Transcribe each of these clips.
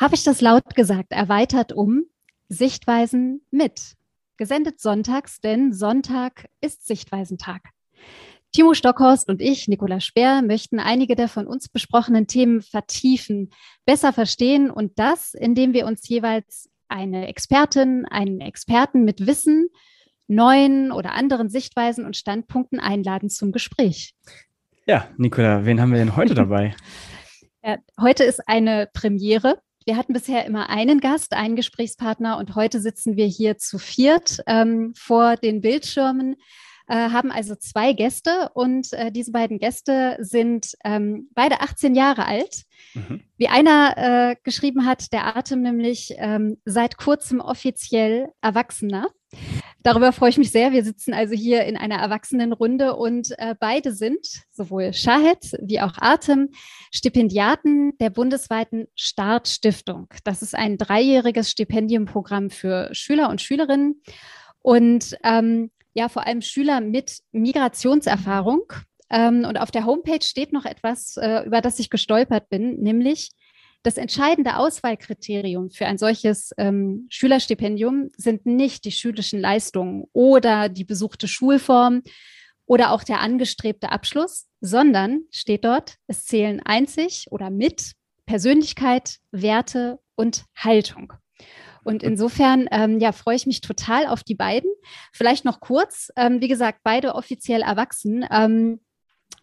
Habe ich das laut gesagt? Erweitert um Sichtweisen mit. Gesendet sonntags, denn Sonntag ist Sichtweisentag. Timo Stockhorst und ich, Nicola Speer, möchten einige der von uns besprochenen Themen vertiefen, besser verstehen und das, indem wir uns jeweils eine Expertin, einen Experten mit Wissen, neuen oder anderen Sichtweisen und Standpunkten einladen zum Gespräch. Ja, Nicola, wen haben wir denn heute dabei? ja, heute ist eine Premiere. Wir hatten bisher immer einen Gast, einen Gesprächspartner und heute sitzen wir hier zu viert ähm, vor den Bildschirmen äh, haben also zwei Gäste und äh, diese beiden Gäste sind ähm, beide 18 Jahre alt. Mhm. Wie einer äh, geschrieben hat, der Atem nämlich ähm, seit kurzem offiziell Erwachsener. Darüber freue ich mich sehr. Wir sitzen also hier in einer Erwachsenenrunde und äh, beide sind, sowohl Shahed wie auch Atem, Stipendiaten der bundesweiten Startstiftung. Das ist ein dreijähriges Stipendiumprogramm für Schüler und Schülerinnen. Und ähm, ja vor allem Schüler mit Migrationserfahrung. Ähm, und auf der Homepage steht noch etwas, äh, über das ich gestolpert bin, nämlich das entscheidende Auswahlkriterium für ein solches ähm, Schülerstipendium sind nicht die schulischen Leistungen oder die besuchte Schulform oder auch der angestrebte Abschluss, sondern steht dort, es zählen einzig oder mit Persönlichkeit, Werte und Haltung. Und insofern ähm, ja, freue ich mich total auf die beiden. Vielleicht noch kurz, ähm, wie gesagt, beide offiziell erwachsen. Ähm,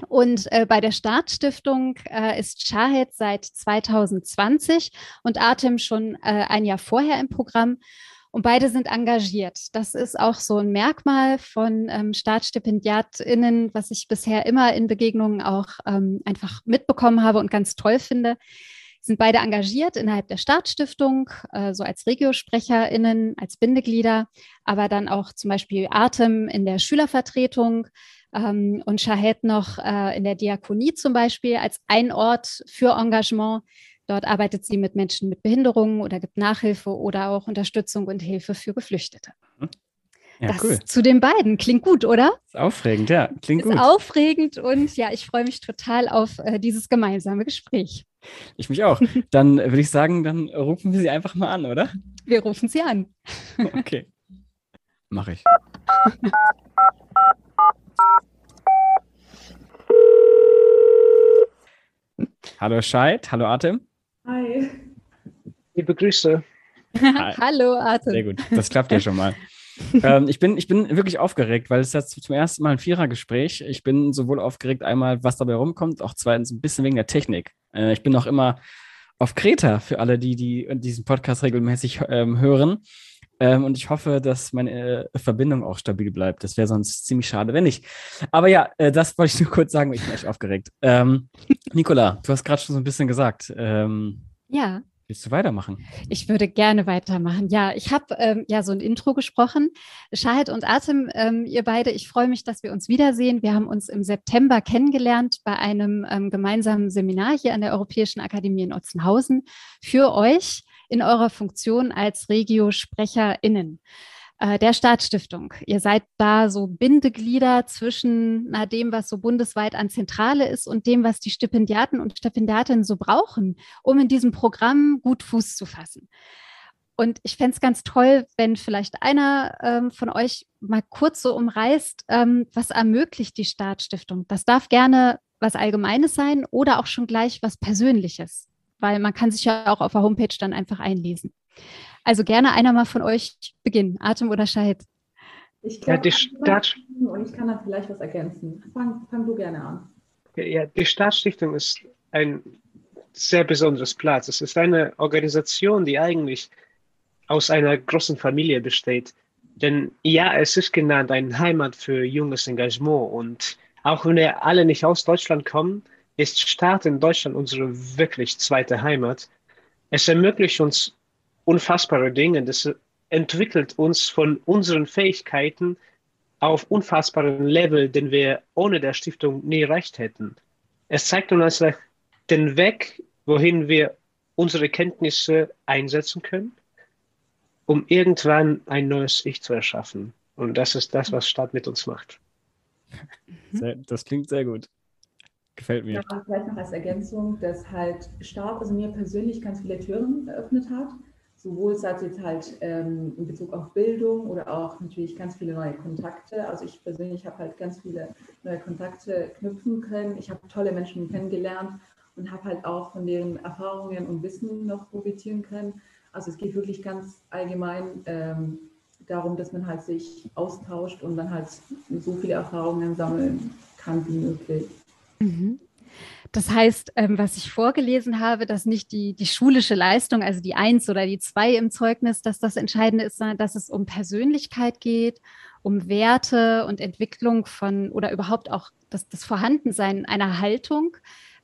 und äh, bei der Startstiftung äh, ist Shahed seit 2020 und Atem schon äh, ein Jahr vorher im Programm. Und beide sind engagiert. Das ist auch so ein Merkmal von ähm, StartstipendiatInnen, was ich bisher immer in Begegnungen auch ähm, einfach mitbekommen habe und ganz toll finde sind beide engagiert innerhalb der Startstiftung, äh, so als RegioSprecherInnen, als Bindeglieder, aber dann auch zum Beispiel Atem in der Schülervertretung ähm, und Shahed noch äh, in der Diakonie zum Beispiel als ein Ort für Engagement. Dort arbeitet sie mit Menschen mit Behinderungen oder gibt Nachhilfe oder auch Unterstützung und Hilfe für Geflüchtete. Mhm. Ja, das cool. zu den beiden. Klingt gut, oder? Ist aufregend, ja. Klingt ist gut. aufregend und ja, ich freue mich total auf äh, dieses gemeinsame Gespräch. Ich mich auch. Dann würde ich sagen, dann rufen wir sie einfach mal an, oder? Wir rufen sie an. Okay. Mache ich. hallo Scheid, hallo Atem. Hi. Liebe Grüße. hallo Atem. Sehr gut, das klappt ja schon mal ähm, ich, bin, ich bin wirklich aufgeregt, weil es ist zum ersten Mal ein Vierergespräch. Ich bin sowohl aufgeregt, einmal, was dabei rumkommt, auch zweitens ein bisschen wegen der Technik. Äh, ich bin auch immer auf Kreta für alle, die, die diesen Podcast regelmäßig ähm, hören. Ähm, und ich hoffe, dass meine äh, Verbindung auch stabil bleibt. Das wäre sonst ziemlich schade, wenn nicht. Aber ja, äh, das wollte ich nur kurz sagen, ich bin echt aufgeregt. Ähm, Nicola, du hast gerade schon so ein bisschen gesagt. Ähm, ja. Willst du weitermachen? Ich würde gerne weitermachen. Ja, ich habe ähm, ja so ein Intro gesprochen. Shahid und Atem, ähm, ihr beide, ich freue mich, dass wir uns wiedersehen. Wir haben uns im September kennengelernt bei einem ähm, gemeinsamen Seminar hier an der Europäischen Akademie in Otzenhausen für euch in eurer Funktion als Regio-SprecherInnen äh, der Staatsstiftung. Ihr seid da so Bindeglieder zwischen na, dem, was so bundesweit an Zentrale ist und dem, was die Stipendiaten und Stipendiatinnen so brauchen, um in diesem Programm gut Fuß zu fassen. Und ich fände es ganz toll, wenn vielleicht einer ähm, von euch mal kurz so umreißt, ähm, was ermöglicht die Staatsstiftung. Das darf gerne was Allgemeines sein oder auch schon gleich was Persönliches, weil man kann sich ja auch auf der Homepage dann einfach einlesen. Also gerne einer mal von euch beginnen. Atem oder Shahid? Ich glaube, ja, die Stadt und ich kann da vielleicht was ergänzen. Fang, fang du gerne an. Ja, die Staatsstiftung ist ein sehr besonderes Platz. Es ist eine Organisation, die eigentlich aus einer großen Familie besteht. Denn ja, es ist genannt eine Heimat für junges Engagement. Und auch wenn wir alle nicht aus Deutschland kommen, ist Staat in Deutschland unsere wirklich zweite Heimat. Es ermöglicht uns unfassbare Dinge. Das entwickelt uns von unseren Fähigkeiten auf unfassbaren Level, den wir ohne der Stiftung nie erreicht hätten. Es zeigt uns den Weg, wohin wir unsere Kenntnisse einsetzen können, um irgendwann ein neues Ich zu erschaffen. Und das ist das, was Stadt mit uns macht. das klingt sehr gut. Gefällt mir. Ja, vielleicht noch als Ergänzung, dass halt Start, also mir persönlich ganz viele Türen eröffnet hat. Sowohl seit jetzt halt ähm, in Bezug auf Bildung oder auch natürlich ganz viele neue Kontakte. Also ich persönlich habe halt ganz viele neue Kontakte knüpfen können. Ich habe tolle Menschen kennengelernt und habe halt auch von deren Erfahrungen und Wissen noch profitieren können. Also es geht wirklich ganz allgemein ähm, darum, dass man halt sich austauscht und dann halt so viele Erfahrungen sammeln kann wie möglich. Mhm. Das heißt, ähm, was ich vorgelesen habe, dass nicht die, die schulische Leistung, also die Eins oder die Zwei im Zeugnis, dass das Entscheidende ist, sondern dass es um Persönlichkeit geht, um Werte und Entwicklung von oder überhaupt auch das, das Vorhandensein einer Haltung.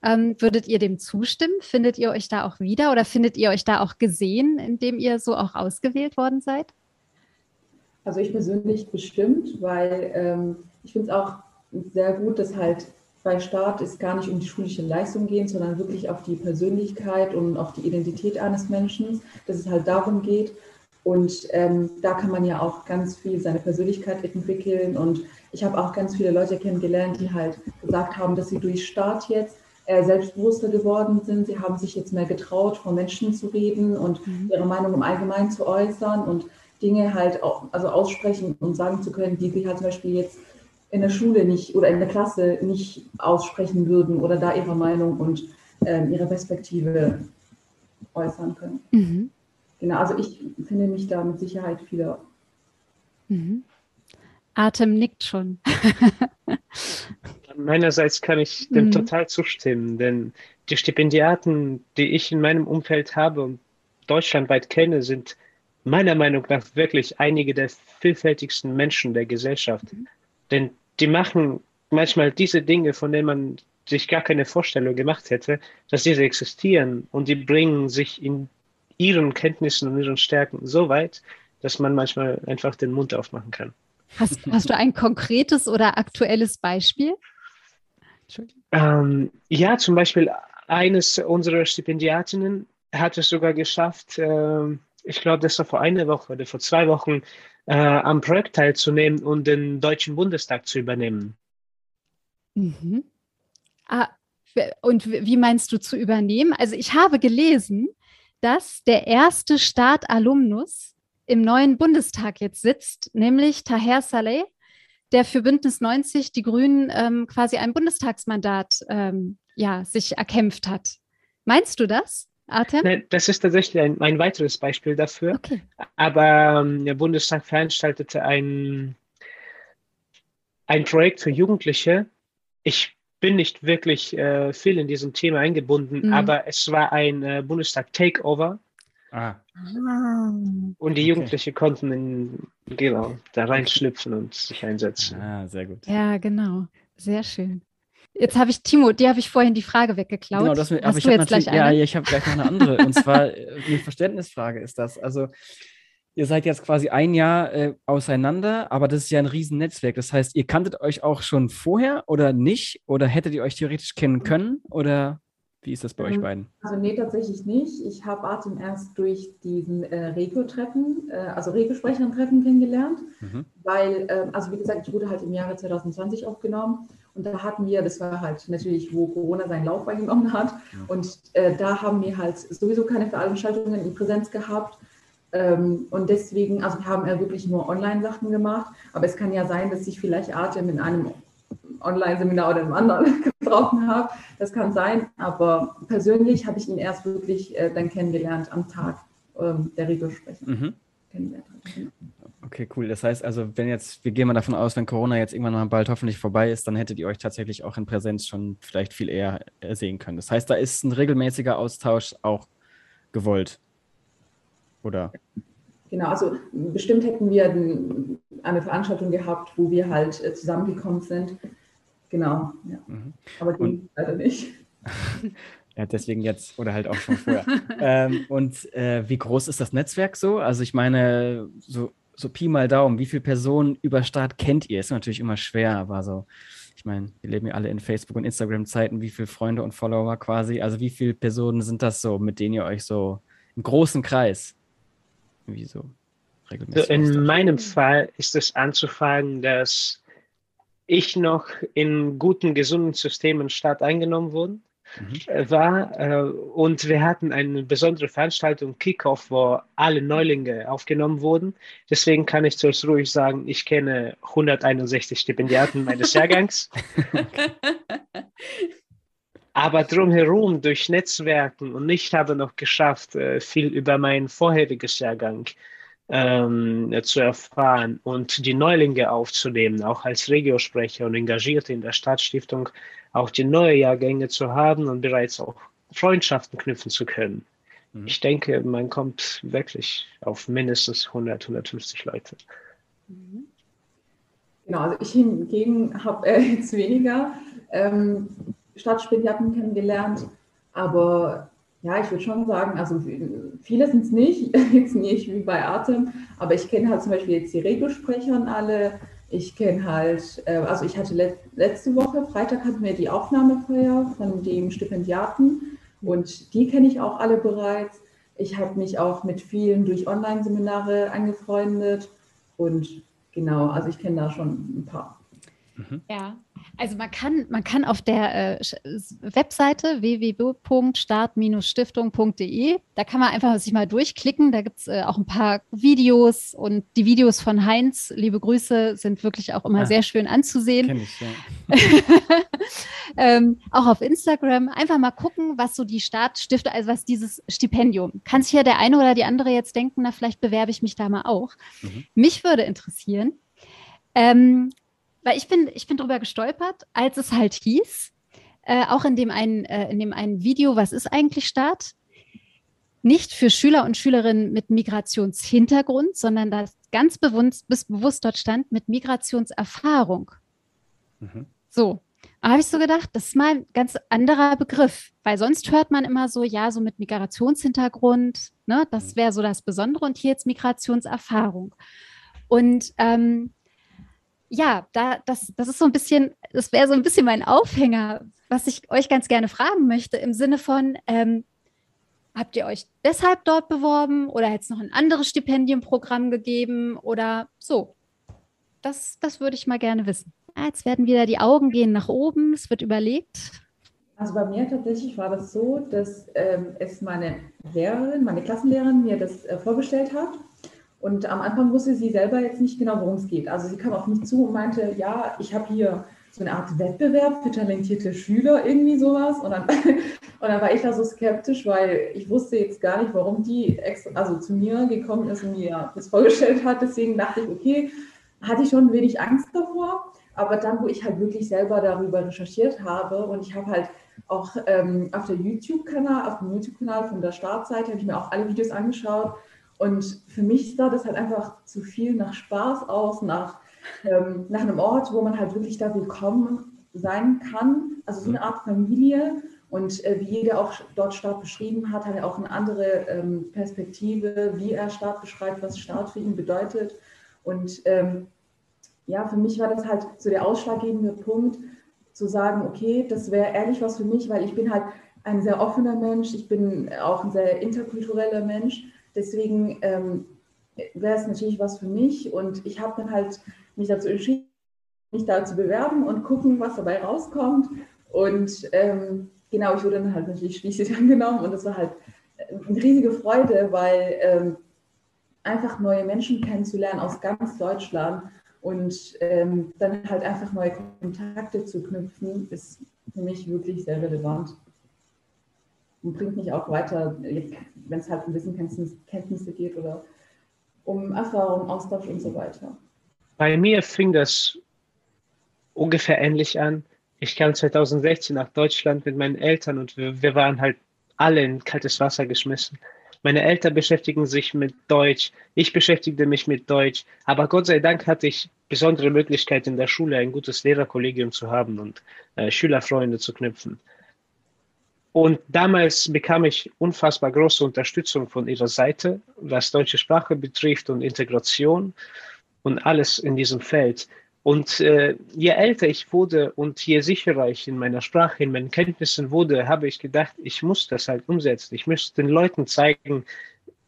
Ähm, würdet ihr dem zustimmen? Findet ihr euch da auch wieder oder findet ihr euch da auch gesehen, indem ihr so auch ausgewählt worden seid? Also ich persönlich bestimmt, weil ähm, ich finde es auch sehr gut, dass halt bei Start es gar nicht um die schulische Leistung geht, sondern wirklich auf die Persönlichkeit und auf die Identität eines Menschen, dass es halt darum geht. Und ähm, da kann man ja auch ganz viel seine Persönlichkeit entwickeln. Und ich habe auch ganz viele Leute kennengelernt, die halt gesagt haben, dass sie durch Start jetzt äh, selbstbewusster geworden sind. Sie haben sich jetzt mehr getraut, vor Menschen zu reden und mhm. ihre Meinung im Allgemeinen zu äußern und Dinge halt auch, also aussprechen und sagen zu können, die sie halt zum Beispiel jetzt in der Schule nicht oder in der Klasse nicht aussprechen würden oder da ihre Meinung und äh, ihre Perspektive äußern können. Mhm. Genau, also ich finde mich da mit Sicherheit viele. Mhm. Atem nickt schon. Meinerseits kann ich dem mhm. total zustimmen, denn die Stipendiaten, die ich in meinem Umfeld habe und deutschlandweit kenne, sind meiner Meinung nach wirklich einige der vielfältigsten Menschen der Gesellschaft. Mhm. Denn die machen manchmal diese Dinge, von denen man sich gar keine Vorstellung gemacht hätte, dass diese existieren und die bringen sich in ihren Kenntnissen und ihren Stärken so weit, dass man manchmal einfach den Mund aufmachen kann. Hast, hast du ein konkretes oder aktuelles Beispiel? Ähm, ja, zum Beispiel eines unserer Stipendiatinnen hat es sogar geschafft, äh, ich glaube, das war vor einer Woche oder vor zwei Wochen, äh, am Projekt teilzunehmen und den Deutschen Bundestag zu übernehmen. Mhm. Ah, und wie meinst du zu übernehmen? Also ich habe gelesen, dass der erste Staat-Alumnus im neuen Bundestag jetzt sitzt, nämlich Taher Saleh, der für Bündnis 90 die Grünen ähm, quasi ein Bundestagsmandat ähm, ja, sich erkämpft hat. Meinst du das? Artem? Nein, das ist tatsächlich ein, ein weiteres Beispiel dafür. Okay. Aber ähm, der Bundestag veranstaltete ein, ein Projekt für Jugendliche. Ich bin nicht wirklich äh, viel in diesem Thema eingebunden, mhm. aber es war ein äh, Bundestag-Takeover. Ah. Und die Jugendlichen okay. konnten in, genau, da reinschlüpfen und sich einsetzen. Ah, sehr gut. Ja, genau. Sehr schön. Jetzt habe ich, Timo, dir habe ich vorhin die Frage weggeklaut. Genau, das, aber Hast ich habe natürlich, ja, ich habe gleich noch eine andere. und zwar äh, eine Verständnisfrage ist das. Also, ihr seid jetzt quasi ein Jahr äh, auseinander, aber das ist ja ein Riesennetzwerk. Das heißt, ihr kanntet euch auch schon vorher oder nicht? Oder hättet ihr euch theoretisch kennen können? Oder wie ist das bei euch ähm, beiden? Also nee, tatsächlich nicht. Ich habe Artem erst durch diesen äh, Regio-Treffen, äh, also Regio-Sprechern-Treffen kennengelernt, mhm. weil, äh, also wie gesagt, ich wurde halt im Jahre 2020 aufgenommen und da hatten wir, das war halt natürlich, wo Corona seinen Lauf eingenommen hat und äh, da haben wir halt sowieso keine Veranstaltungen in Präsenz gehabt ähm, und deswegen, also wir haben ja wirklich nur Online-Sachen gemacht, aber es kann ja sein, dass sich vielleicht Artem in einem Online-Seminar oder einem anderen getroffen habe. Das kann sein, aber persönlich habe ich ihn erst wirklich äh, dann kennengelernt am Tag ähm, der Regelbesprechung. Mhm. Okay, cool. Das heißt also, wenn jetzt, wir gehen mal davon aus, wenn Corona jetzt irgendwann mal bald hoffentlich vorbei ist, dann hättet ihr euch tatsächlich auch in Präsenz schon vielleicht viel eher äh, sehen können. Das heißt, da ist ein regelmäßiger Austausch auch gewollt. Oder? Genau, also bestimmt hätten wir eine Veranstaltung gehabt, wo wir halt äh, zusammengekommen sind. Genau, ja. Mhm. Aber ging leider nicht. Ja, deswegen jetzt oder halt auch schon vorher. ähm, und äh, wie groß ist das Netzwerk so? Also ich meine, so, so Pi mal Daumen, wie viele Personen über Start kennt ihr? Ist natürlich immer schwer, aber so, ich meine, wir leben ja alle in Facebook- und Instagram-Zeiten, wie viele Freunde und Follower quasi? Also wie viele Personen sind das so, mit denen ihr euch so im großen Kreis wie so regelmäßig? In meinem Fall ist es anzufangen, dass ich noch in guten, gesunden Systemen Staat eingenommen wurde mhm. Äh, war. Äh, und wir hatten eine besondere Veranstaltung, Kickoff, wo alle Neulinge aufgenommen wurden. Deswegen kann ich zuerst ruhig sagen, ich kenne 161 Stipendiaten meines Jahrgangs. Aber drumherum durch Netzwerken und ich habe noch geschafft, äh, viel über mein vorheriges Jahrgang ähm, zu erfahren und die Neulinge aufzunehmen, auch als Regiosprecher und Engagierte in der Stadtstiftung auch die neuen Jahrgänge zu haben und bereits auch Freundschaften knüpfen zu können. Mhm. Ich denke, man kommt wirklich auf mindestens 100, 150 Leute. Mhm. Genau, also ich hingegen habe äh, jetzt weniger ähm, Stadtstipendiaten kennengelernt, aber ja, ich würde schon sagen, also viele sind es nicht, jetzt nicht wie bei Atem, aber ich kenne halt zum Beispiel jetzt die Regiosprecher und alle, ich kenne halt, äh, also ich hatte let, letzte Woche, Freitag hatten wir die Aufnahmefeier von dem Stipendiaten und die kenne ich auch alle bereits. Ich habe mich auch mit vielen durch Online-Seminare angefreundet und genau, also ich kenne da schon ein paar. Mhm. Ja, also man kann, man kann auf der äh, Webseite www.start-stiftung.de, da kann man einfach sich mal durchklicken. Da gibt es äh, auch ein paar Videos und die Videos von Heinz, liebe Grüße, sind wirklich auch immer ah, sehr schön anzusehen. Kenn ich, ja. ähm, auch auf Instagram einfach mal gucken, was so die Startstifte, also was dieses Stipendium. Kann sich ja der eine oder die andere jetzt denken, na, vielleicht bewerbe ich mich da mal auch. Mhm. Mich würde interessieren, ähm, weil ich bin, ich bin drüber gestolpert, als es halt hieß, äh, auch in dem, einen, äh, in dem einen Video, was ist eigentlich Staat? Nicht für Schüler und Schülerinnen mit Migrationshintergrund, sondern das ganz bewusst, bewusst dort stand mit Migrationserfahrung. Mhm. So, da habe ich so gedacht, das ist mal ein ganz anderer Begriff, weil sonst hört man immer so, ja, so mit Migrationshintergrund, ne, das mhm. wäre so das Besondere und hier jetzt Migrationserfahrung. Und ähm, ja, da, das, das ist so ein bisschen, das wäre so ein bisschen mein Aufhänger, was ich euch ganz gerne fragen möchte, im Sinne von, ähm, habt ihr euch deshalb dort beworben oder hätte es noch ein anderes Stipendienprogramm gegeben oder so? Das, das würde ich mal gerne wissen. Jetzt werden wieder die Augen gehen nach oben, es wird überlegt. Also bei mir tatsächlich war das so, dass ähm, es meine Lehrerin, meine Klassenlehrerin mir das äh, vorgestellt hat und am Anfang wusste sie selber jetzt nicht genau, worum es geht. Also sie kam auf mich zu und meinte, ja, ich habe hier so eine Art Wettbewerb für talentierte Schüler, irgendwie sowas. Und dann, und dann war ich da so skeptisch, weil ich wusste jetzt gar nicht, warum die extra, also zu mir gekommen ist und mir das vorgestellt hat. Deswegen dachte ich, okay, hatte ich schon ein wenig Angst davor. Aber dann, wo ich halt wirklich selber darüber recherchiert habe und ich habe halt auch ähm, auf der YouTube-Kanal, auf dem YouTube-Kanal von der Startseite, habe ich mir auch alle Videos angeschaut und für mich sah das halt einfach zu viel nach Spaß aus, nach, ähm, nach einem Ort, wo man halt wirklich da willkommen sein kann. Also so eine mhm. Art Familie. Und äh, wie jeder auch dort Staat beschrieben hat, hat er auch eine andere ähm, Perspektive, wie er Staat beschreibt, was Staat für ihn bedeutet. Und ähm, ja, für mich war das halt so der ausschlaggebende Punkt, zu sagen, okay, das wäre ehrlich was für mich, weil ich bin halt ein sehr offener Mensch, ich bin auch ein sehr interkultureller Mensch Deswegen ähm, wäre es natürlich was für mich. Und ich habe dann halt mich dazu entschieden, mich da zu bewerben und gucken, was dabei rauskommt. Und ähm, genau, ich wurde dann halt natürlich schließlich angenommen. Und das war halt eine riesige Freude, weil ähm, einfach neue Menschen kennenzulernen aus ganz Deutschland und ähm, dann halt einfach neue Kontakte zu knüpfen, ist für mich wirklich sehr relevant und bringt mich auch weiter, wenn es halt um Wissenkenntnisse geht oder um Erfahrung, Austausch und so weiter. Bei mir fing das ungefähr ähnlich an. Ich kam 2016 nach Deutschland mit meinen Eltern und wir, wir waren halt alle in kaltes Wasser geschmissen. Meine Eltern beschäftigen sich mit Deutsch, ich beschäftigte mich mit Deutsch, aber Gott sei Dank hatte ich besondere Möglichkeit in der Schule ein gutes Lehrerkollegium zu haben und äh, Schülerfreunde zu knüpfen. Und damals bekam ich unfassbar große Unterstützung von ihrer Seite, was deutsche Sprache betrifft und Integration und alles in diesem Feld. Und äh, je älter ich wurde und je sicherer ich in meiner Sprache, in meinen Kenntnissen wurde, habe ich gedacht, ich muss das halt umsetzen. Ich muss den Leuten zeigen,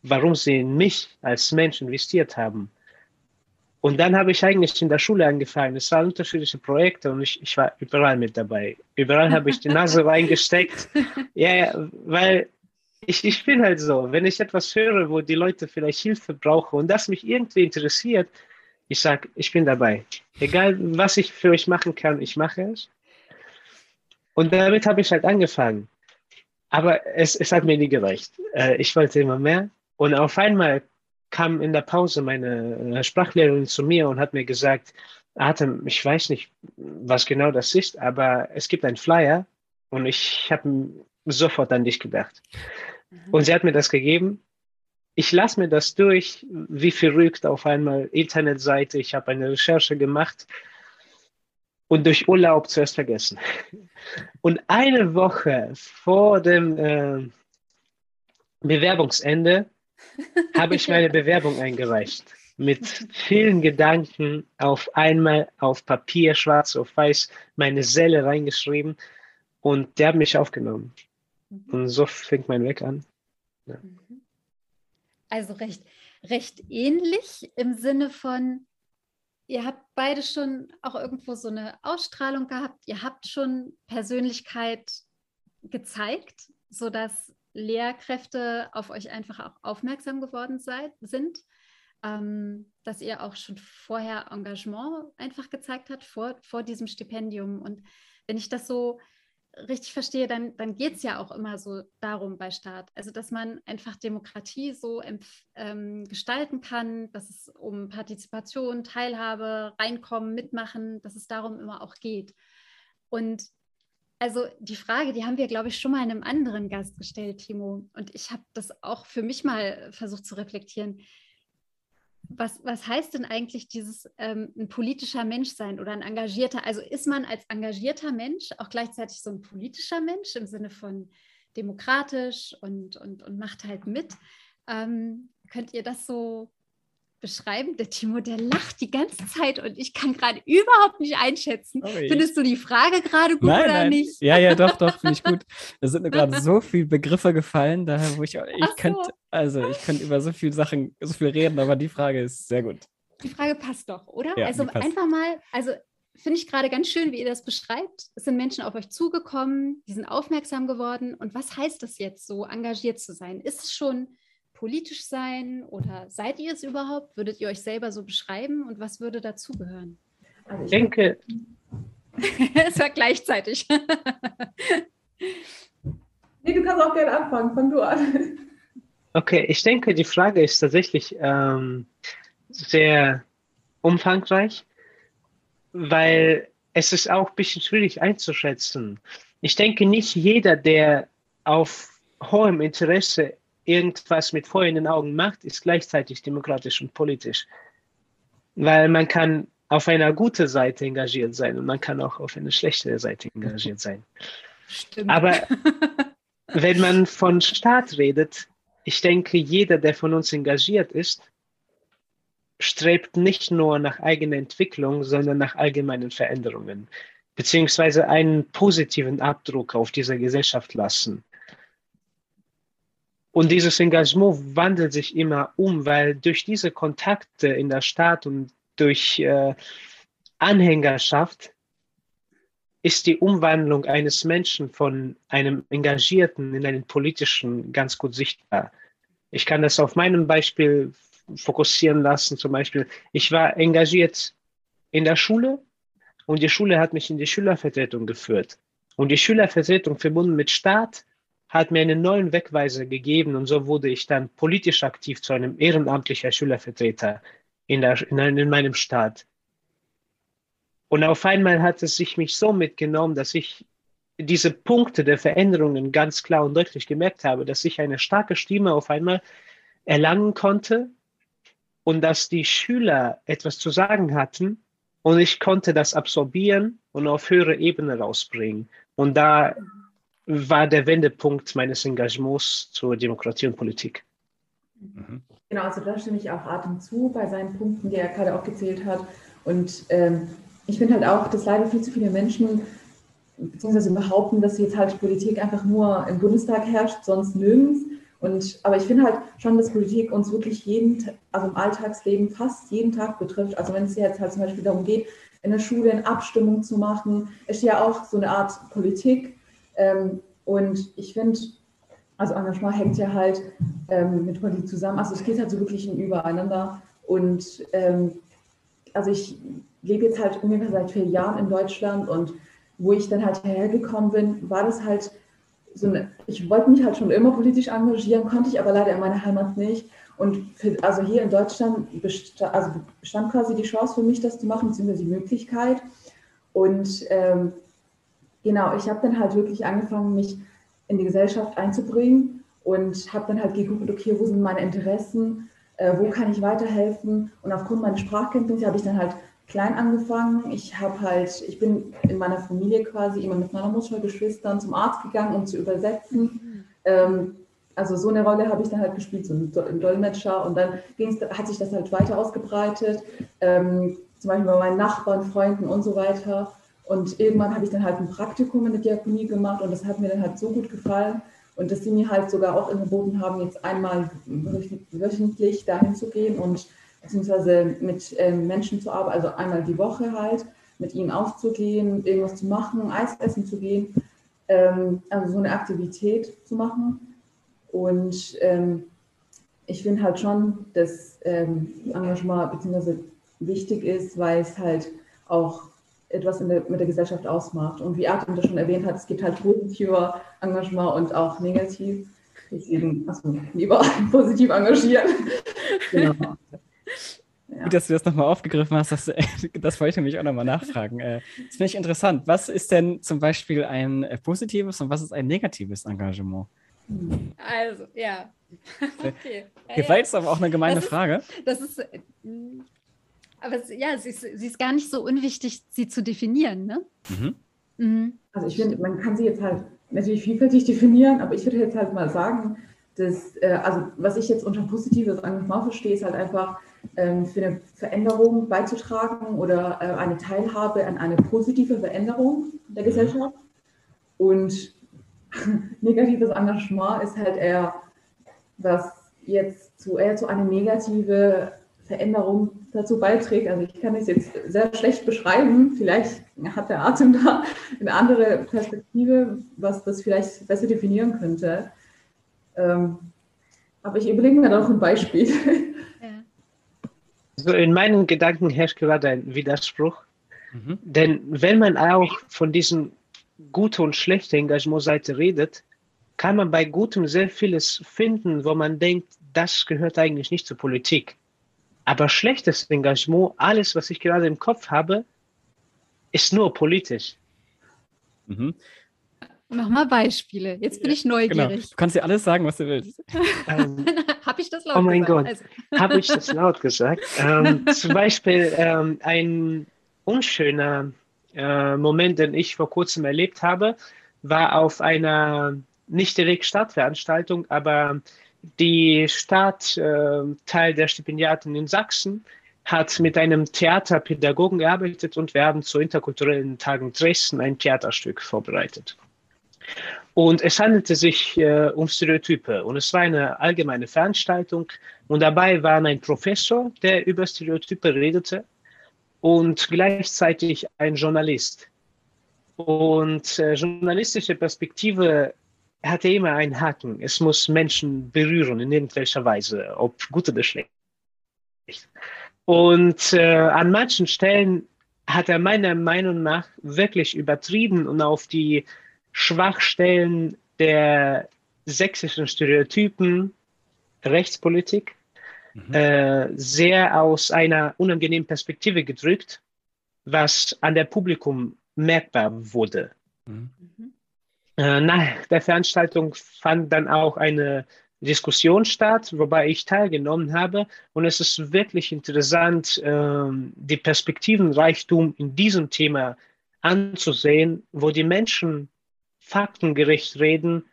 warum sie in mich als Mensch investiert haben. Und dann habe ich eigentlich in der Schule angefangen. Es waren unterschiedliche Projekte und ich, ich war überall mit dabei. Überall habe ich die Nase reingesteckt. Ja, weil ich, ich bin halt so, wenn ich etwas höre, wo die Leute vielleicht Hilfe brauchen und das mich irgendwie interessiert, ich sage, ich bin dabei. Egal, was ich für euch machen kann, ich mache es. Und damit habe ich halt angefangen. Aber es, es hat mir nie gereicht. Äh, ich wollte immer mehr. Und auf einmal kam in der Pause meine äh, Sprachlehrerin zu mir und hat mir gesagt, Atem, ich weiß nicht, was genau das ist, aber es gibt einen Flyer und ich habe sofort an dich gedacht. Mhm. Und sie hat mir das gegeben. Ich lasse mir das durch, wie verrückt auf einmal Internetseite. Ich habe eine Recherche gemacht und durch Urlaub zuerst vergessen. Und eine Woche vor dem äh, Bewerbungsende habe ich meine Bewerbung eingereicht. Mit vielen Gedanken auf einmal auf Papier, schwarz auf weiß, meine Selle reingeschrieben und der hat mich aufgenommen. Mhm. Und so fängt mein Weg an. Ja. Mhm. Also recht, recht ähnlich im Sinne von, ihr habt beide schon auch irgendwo so eine Ausstrahlung gehabt, ihr habt schon Persönlichkeit gezeigt, sodass Lehrkräfte auf euch einfach auch aufmerksam geworden seid, sind, ähm, dass ihr auch schon vorher Engagement einfach gezeigt habt vor, vor diesem Stipendium. Und wenn ich das so richtig verstehe, dann, dann geht es ja auch immer so darum bei Staat. Also, dass man einfach Demokratie so ähm, gestalten kann, dass es um Partizipation, Teilhabe, Reinkommen, Mitmachen, dass es darum immer auch geht. Und also die Frage, die haben wir, glaube ich, schon mal einem anderen Gast gestellt, Timo. Und ich habe das auch für mich mal versucht zu reflektieren. Was, was heißt denn eigentlich dieses ähm, ein politischer Mensch sein oder ein engagierter? Also ist man als engagierter Mensch auch gleichzeitig so ein politischer Mensch im Sinne von demokratisch und, und, und macht halt mit? Ähm, könnt ihr das so beschreiben. Der Timo, der lacht die ganze Zeit und ich kann gerade überhaupt nicht einschätzen. Sorry. Findest du die Frage gerade gut nein, oder nein. nicht? Ja, ja, doch, doch, finde ich gut. Da sind mir gerade so viele Begriffe gefallen, daher, wo ich, ich so. könnte, also ich könnte über so viele Sachen, so viel reden, aber die Frage ist sehr gut. Die Frage passt doch, oder? Ja, also einfach mal, also finde ich gerade ganz schön, wie ihr das beschreibt. Es sind Menschen auf euch zugekommen, die sind aufmerksam geworden. Und was heißt das jetzt, so engagiert zu sein? Ist es schon politisch sein oder seid ihr es überhaupt? Würdet ihr euch selber so beschreiben und was würde dazugehören? Also ich denke. es war gleichzeitig. nee, du kannst auch gerne anfangen. Fang du an. Okay, ich denke, die Frage ist tatsächlich ähm, sehr umfangreich, weil es ist auch ein bisschen schwierig einzuschätzen. Ich denke, nicht jeder, der auf hohem Interesse irgendwas mit Feuer in den Augen macht, ist gleichzeitig demokratisch und politisch. Weil man kann auf einer guten Seite engagiert sein und man kann auch auf einer schlechten Seite engagiert sein. Stimmt. Aber wenn man von Staat redet, ich denke, jeder, der von uns engagiert ist, strebt nicht nur nach eigener Entwicklung, sondern nach allgemeinen Veränderungen, beziehungsweise einen positiven Abdruck auf dieser Gesellschaft lassen. Und dieses Engagement wandelt sich immer um, weil durch diese Kontakte in der Stadt und durch äh, Anhängerschaft ist die Umwandlung eines Menschen von einem Engagierten in einen politischen ganz gut sichtbar. Ich kann das auf meinem Beispiel fokussieren lassen. Zum Beispiel, ich war engagiert in der Schule und die Schule hat mich in die Schülervertretung geführt. Und die Schülervertretung verbunden mit Staat hat mir einen neuen Wegweiser gegeben und so wurde ich dann politisch aktiv zu einem ehrenamtlichen Schülervertreter in, der, in, in meinem Staat. Und auf einmal hat es sich mich so mitgenommen, dass ich diese Punkte der Veränderungen ganz klar und deutlich gemerkt habe, dass ich eine starke Stimme auf einmal erlangen konnte und dass die Schüler etwas zu sagen hatten und ich konnte das absorbieren und auf höhere Ebene rausbringen. Und da war der Wendepunkt meines Engagements zur Demokratie und Politik. Mhm. Genau, also da stimme ich auch Atem zu bei seinen Punkten, die er gerade aufgezählt hat. Und ähm, ich finde halt auch, dass leider viel zu viele Menschen beziehungsweise behaupten, dass jetzt halt Politik einfach nur im Bundestag herrscht, sonst nirgends. Und, aber ich finde halt schon, dass Politik uns wirklich jeden, also im Alltagsleben fast jeden Tag betrifft. Also wenn es jetzt halt zum Beispiel darum geht, in der Schule eine Abstimmung zu machen, ist ja auch so eine Art Politik. Ähm, und ich finde, also Engagement hängt ja halt ähm, mit Politik zusammen. Also es geht halt so wirklich ein Übereinander. Und ähm, also ich lebe jetzt halt ungefähr seit vier Jahren in Deutschland und wo ich dann halt hergekommen bin, war das halt so eine, ich wollte mich halt schon immer politisch engagieren, konnte ich aber leider in meiner Heimat nicht. Und für, also hier in Deutschland bestand, also bestand quasi die Chance für mich, das zu machen, beziehungsweise die Möglichkeit. Und ähm, genau, ich habe dann halt wirklich angefangen, mich in die Gesellschaft einzubringen und habe dann halt geguckt, okay, wo sind meine Interessen, äh, wo kann ich weiterhelfen. Und aufgrund meiner Sprachkenntnisse habe ich dann halt klein angefangen. Ich habe halt, ich bin in meiner Familie quasi immer mit meiner Mutter, Geschwistern zum Arzt gegangen, um zu übersetzen. Ähm, also so eine Rolle habe ich dann halt gespielt, so ein Dolmetscher. Und dann hat sich das halt weiter ausgebreitet, ähm, zum Beispiel bei meinen Nachbarn, Freunden und so weiter. Und irgendwann habe ich dann halt ein Praktikum in der Diakonie gemacht und das hat mir dann halt so gut gefallen. Und dass sie mir halt sogar auch angeboten haben, jetzt einmal wöchentlich dahin zu gehen und beziehungsweise mit ähm, Menschen zu arbeiten, also einmal die Woche halt, mit ihnen aufzugehen, irgendwas zu machen, Eis essen zu gehen, ähm, also so eine Aktivität zu machen. Und ähm, ich finde halt schon, dass Engagement beziehungsweise wichtig ist, weil es halt auch etwas der, mit der Gesellschaft ausmacht. Und wie Artem das schon erwähnt hat, es gibt halt positiver Engagement und auch negativ. Deswegen, also lieber positiv engagieren. genau. Ja. Gut, dass du das nochmal aufgegriffen hast. Das, das wollte ich nämlich auch nochmal nachfragen. Äh, das finde ich interessant. Was ist denn zum Beispiel ein äh, positives und was ist ein negatives Engagement? Also, ja. Okay. Gewalt ist aber auch eine gemeine das ist, Frage. Das ist, äh, aber es, ja, sie ist, sie ist gar nicht so unwichtig, sie zu definieren, ne? Mhm. Mhm. Also ich finde, man kann sie jetzt halt natürlich vielfältig definieren, aber ich würde jetzt halt mal sagen, dass, äh, also was ich jetzt unter positives Engagement verstehe, ist halt einfach ähm, für eine Veränderung beizutragen oder äh, eine Teilhabe an eine positive Veränderung der mhm. Gesellschaft. Und negatives Engagement ist halt eher, was jetzt zu, eher zu einer negative Veränderung dazu beiträgt. Also ich kann es jetzt sehr schlecht beschreiben. Vielleicht hat der Atem da eine andere Perspektive, was das vielleicht besser definieren könnte. Ähm, aber ich überlege mir da noch ein Beispiel. Also in meinen Gedanken herrscht gerade ein Widerspruch. Mhm. Denn wenn man auch von diesen guten und schlechten Engagement-Seite redet, kann man bei Gutem sehr vieles finden, wo man denkt, das gehört eigentlich nicht zur Politik. Aber schlechtes Engagement, alles, was ich gerade im Kopf habe, ist nur politisch. Mhm. Mach mal Beispiele. Jetzt bin ich genau. neugierig. Genau. Du kannst dir alles sagen, was du willst. Ähm, habe ich das laut gesagt? Oh mein gesagt? Gott, also. habe ich das laut gesagt? Ähm, zum Beispiel ähm, ein unschöner äh, Moment, den ich vor kurzem erlebt habe, war auf einer nicht direkt Stadtveranstaltung, aber die Stadt, äh, Teil der Stipendiaten in Sachsen, hat mit einem Theaterpädagogen gearbeitet und wir haben zu interkulturellen Tagen Dresden ein Theaterstück vorbereitet. Und es handelte sich äh, um Stereotype und es war eine allgemeine Veranstaltung und dabei war ein Professor, der über Stereotype redete und gleichzeitig ein Journalist. Und äh, journalistische Perspektive hatte immer einen Haken. Es muss Menschen berühren in irgendwelcher Weise, ob gut oder schlecht. Und äh, an manchen Stellen hat er meiner Meinung nach wirklich übertrieben und auf die Schwachstellen der sächsischen Stereotypen, Rechtspolitik, mhm. äh, sehr aus einer unangenehmen Perspektive gedrückt, was an der Publikum merkbar wurde. Mhm. Äh, nach der Veranstaltung fand dann auch eine Diskussion statt, wobei ich teilgenommen habe. Und es ist wirklich interessant, äh, die Perspektivenreichtum in diesem Thema anzusehen, wo die Menschen faktengerecht reden,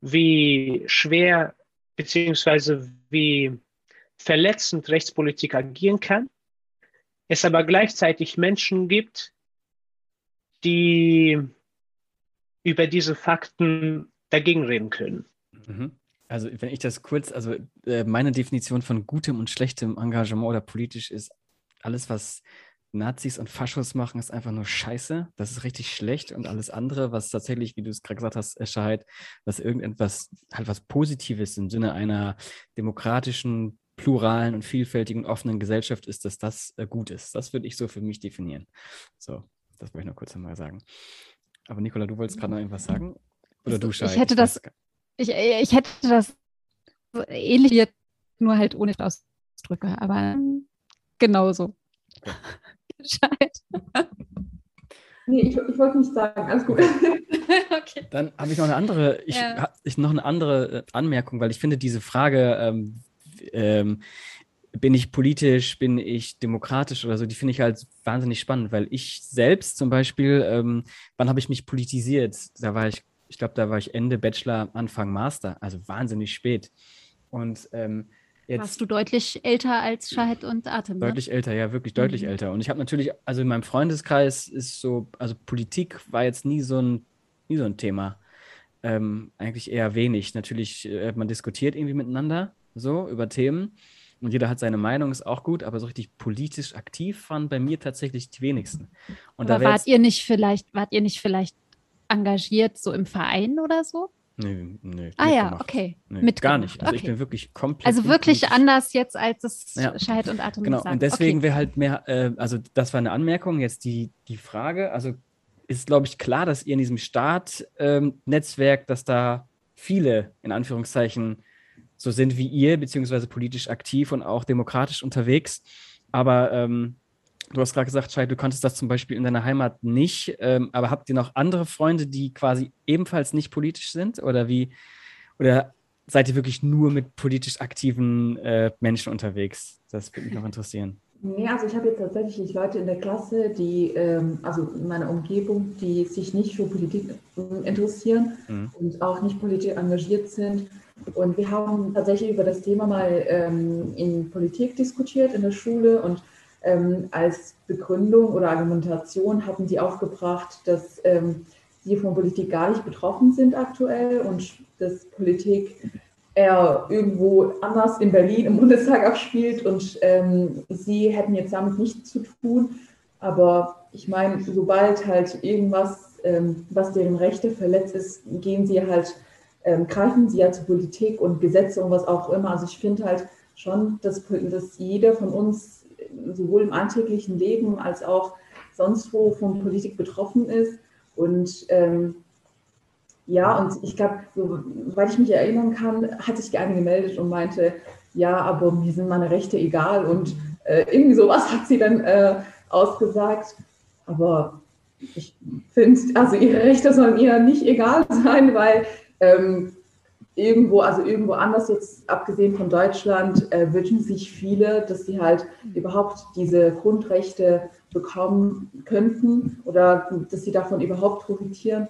wie schwer bzw. wie verletzend Rechtspolitik agieren kann, es aber gleichzeitig Menschen gibt, die über diese Fakten dagegen reden können. Mhm. Also, wenn ich das kurz, also äh, meine Definition von gutem und schlechtem Engagement oder politisch ist, alles, was Nazis und Faschos machen, ist einfach nur Scheiße. Das ist richtig schlecht. Und alles andere, was tatsächlich, wie du es gerade gesagt hast, Schahid, was irgendetwas, halt was Positives im Sinne einer demokratischen, pluralen und vielfältigen, offenen Gesellschaft ist, dass das äh, gut ist. Das würde ich so für mich definieren. So, das wollte ich noch kurz einmal sagen. Aber Nicola, du wolltest gerade noch irgendwas sagen? Oder du, Schahid? Ich hätte das, ich, ich hätte das ähnlich, nur halt ohne Ausdrücke, aber genauso. Ja. Nee, ich, ich wollte nicht sagen, alles gut. okay. Dann habe ich noch eine andere, ich, ja. ich noch eine andere äh, Anmerkung, weil ich finde diese Frage, ähm, ähm, bin ich politisch, bin ich demokratisch oder so, die finde ich halt wahnsinnig spannend, weil ich selbst zum Beispiel, ähm, wann habe ich mich politisiert? Da war ich ich glaube, da war ich Ende Bachelor, Anfang Master, also wahnsinnig spät. Und ähm, jetzt. Warst du deutlich älter als Shahid und Atem? Ne? Deutlich älter, ja, wirklich deutlich mhm. älter. Und ich habe natürlich, also in meinem Freundeskreis ist so, also Politik war jetzt nie so ein, nie so ein Thema. Ähm, eigentlich eher wenig. Natürlich, äh, man diskutiert irgendwie miteinander, so über Themen. Und jeder hat seine Meinung, ist auch gut, aber so richtig politisch aktiv waren bei mir tatsächlich die wenigsten. Und aber wart ihr nicht vielleicht, wart ihr nicht vielleicht engagiert, so im Verein oder so? Nee, nee. Ah ja, okay. Nee, mit gar nicht. Also okay. ich bin wirklich komplett. Also wirklich anders jetzt, als es ja. Scheid und Atem Genau, und deswegen okay. wäre halt mehr, äh, also das war eine Anmerkung. Jetzt die, die Frage, also ist, glaube ich, klar, dass ihr in diesem Start-Netzwerk, ähm, dass da viele, in Anführungszeichen, so sind wie ihr, beziehungsweise politisch aktiv und auch demokratisch unterwegs. Aber ähm, Du hast gerade gesagt, Schei, du konntest das zum Beispiel in deiner Heimat nicht, ähm, aber habt ihr noch andere Freunde, die quasi ebenfalls nicht politisch sind? Oder wie, oder seid ihr wirklich nur mit politisch aktiven äh, Menschen unterwegs? Das würde mich noch interessieren. Nee, also ich habe jetzt tatsächlich Leute in der Klasse, die, ähm, also in meiner Umgebung, die sich nicht für Politik interessieren mhm. und auch nicht politisch engagiert sind. Und wir haben tatsächlich über das Thema mal ähm, in Politik diskutiert in der Schule und ähm, als Begründung oder Argumentation hatten sie aufgebracht, dass ähm, sie von Politik gar nicht betroffen sind aktuell und dass Politik eher irgendwo anders in Berlin im Bundestag abspielt und ähm, sie hätten jetzt damit nichts zu tun. Aber ich meine, sobald halt irgendwas, ähm, was deren Rechte verletzt ist, gehen sie halt, ähm, greifen sie ja zur Politik und Gesetze und was auch immer. Also ich finde halt schon, dass, dass jeder von uns sowohl im alltäglichen Leben als auch sonst wo von Politik betroffen ist. Und ähm, ja, und ich glaube, soweit ich mich erinnern kann, hat sich eine gemeldet und meinte, ja, aber mir sind meine Rechte egal. Und äh, irgendwie sowas hat sie dann äh, ausgesagt. Aber ich finde, also ihre Rechte sollen ihr nicht egal sein, weil ähm, irgendwo, also irgendwo anders jetzt, abgesehen von Deutschland, äh, wünschen sich viele, dass sie halt überhaupt diese Grundrechte bekommen könnten oder dass sie davon überhaupt profitieren.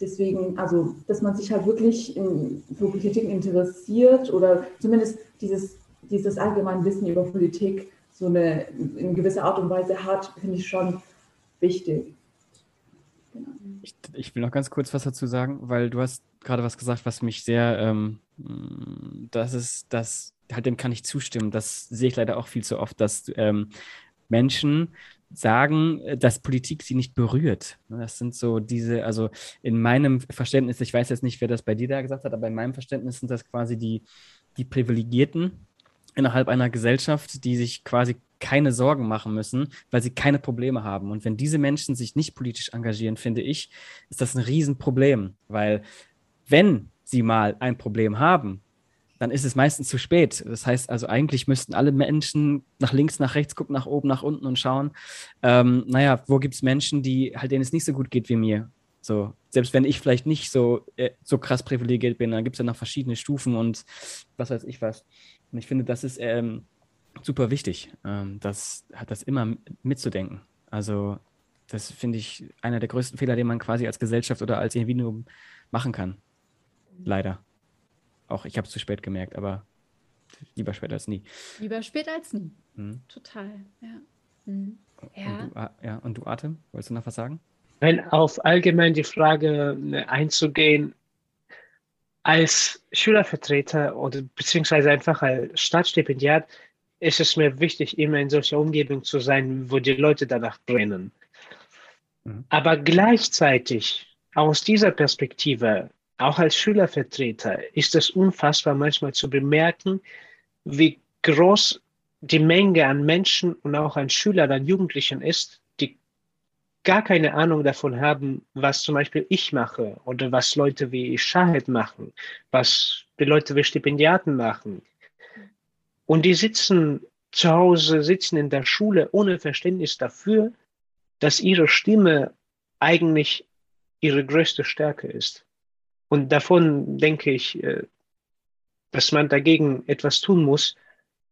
Deswegen, also, dass man sich halt wirklich in, für Politik interessiert oder zumindest dieses, dieses allgemeine Wissen über Politik so eine in gewisser Art und Weise hat, finde ich schon wichtig. Ich, will noch ganz kurz was dazu sagen, weil du hast gerade was gesagt, was mich sehr, ähm, das ist, das, halt dem kann ich zustimmen. Das sehe ich leider auch viel zu oft, dass ähm, Menschen sagen, dass Politik sie nicht berührt. Das sind so diese, also in meinem Verständnis, ich weiß jetzt nicht, wer das bei dir da gesagt hat, aber in meinem Verständnis sind das quasi die, die Privilegierten innerhalb einer Gesellschaft, die sich quasi keine Sorgen machen müssen, weil sie keine Probleme haben. Und wenn diese Menschen sich nicht politisch engagieren, finde ich, ist das ein Riesenproblem, weil wenn sie mal ein Problem haben, dann ist es meistens zu spät. Das heißt also, eigentlich müssten alle Menschen nach links, nach rechts gucken, nach oben, nach unten und schauen, ähm, naja, wo gibt es Menschen, die halt denen es nicht so gut geht wie mir. So, selbst wenn ich vielleicht nicht so, äh, so krass privilegiert bin, dann gibt es ja noch verschiedene Stufen und was weiß ich was. Und ich finde, das ist ähm, super wichtig, ähm, das, das immer mitzudenken. Also, das finde ich einer der größten Fehler, den man quasi als Gesellschaft oder als Individuum machen kann. Leider. Auch ich habe es zu spät gemerkt, aber lieber spät als nie. Lieber spät als nie. Mhm. Total, ja. Mhm. Ja. Und du, ja. Und du, Atem, wolltest du noch was sagen? Nein, auf allgemein die Frage ne, einzugehen. Als Schülervertreter oder beziehungsweise einfach als Staatsstipendiat ist es mir wichtig, immer in solcher Umgebung zu sein, wo die Leute danach brennen. Mhm. Aber gleichzeitig aus dieser Perspektive, auch als Schülervertreter, ist es unfassbar manchmal zu bemerken, wie groß die Menge an Menschen und auch an Schülern, an Jugendlichen ist, gar keine Ahnung davon haben, was zum Beispiel ich mache oder was Leute wie Shahid machen, was die Leute wie Stipendiaten machen. Und die sitzen zu Hause, sitzen in der Schule ohne Verständnis dafür, dass ihre Stimme eigentlich ihre größte Stärke ist. Und davon denke ich, äh, dass man dagegen etwas tun muss,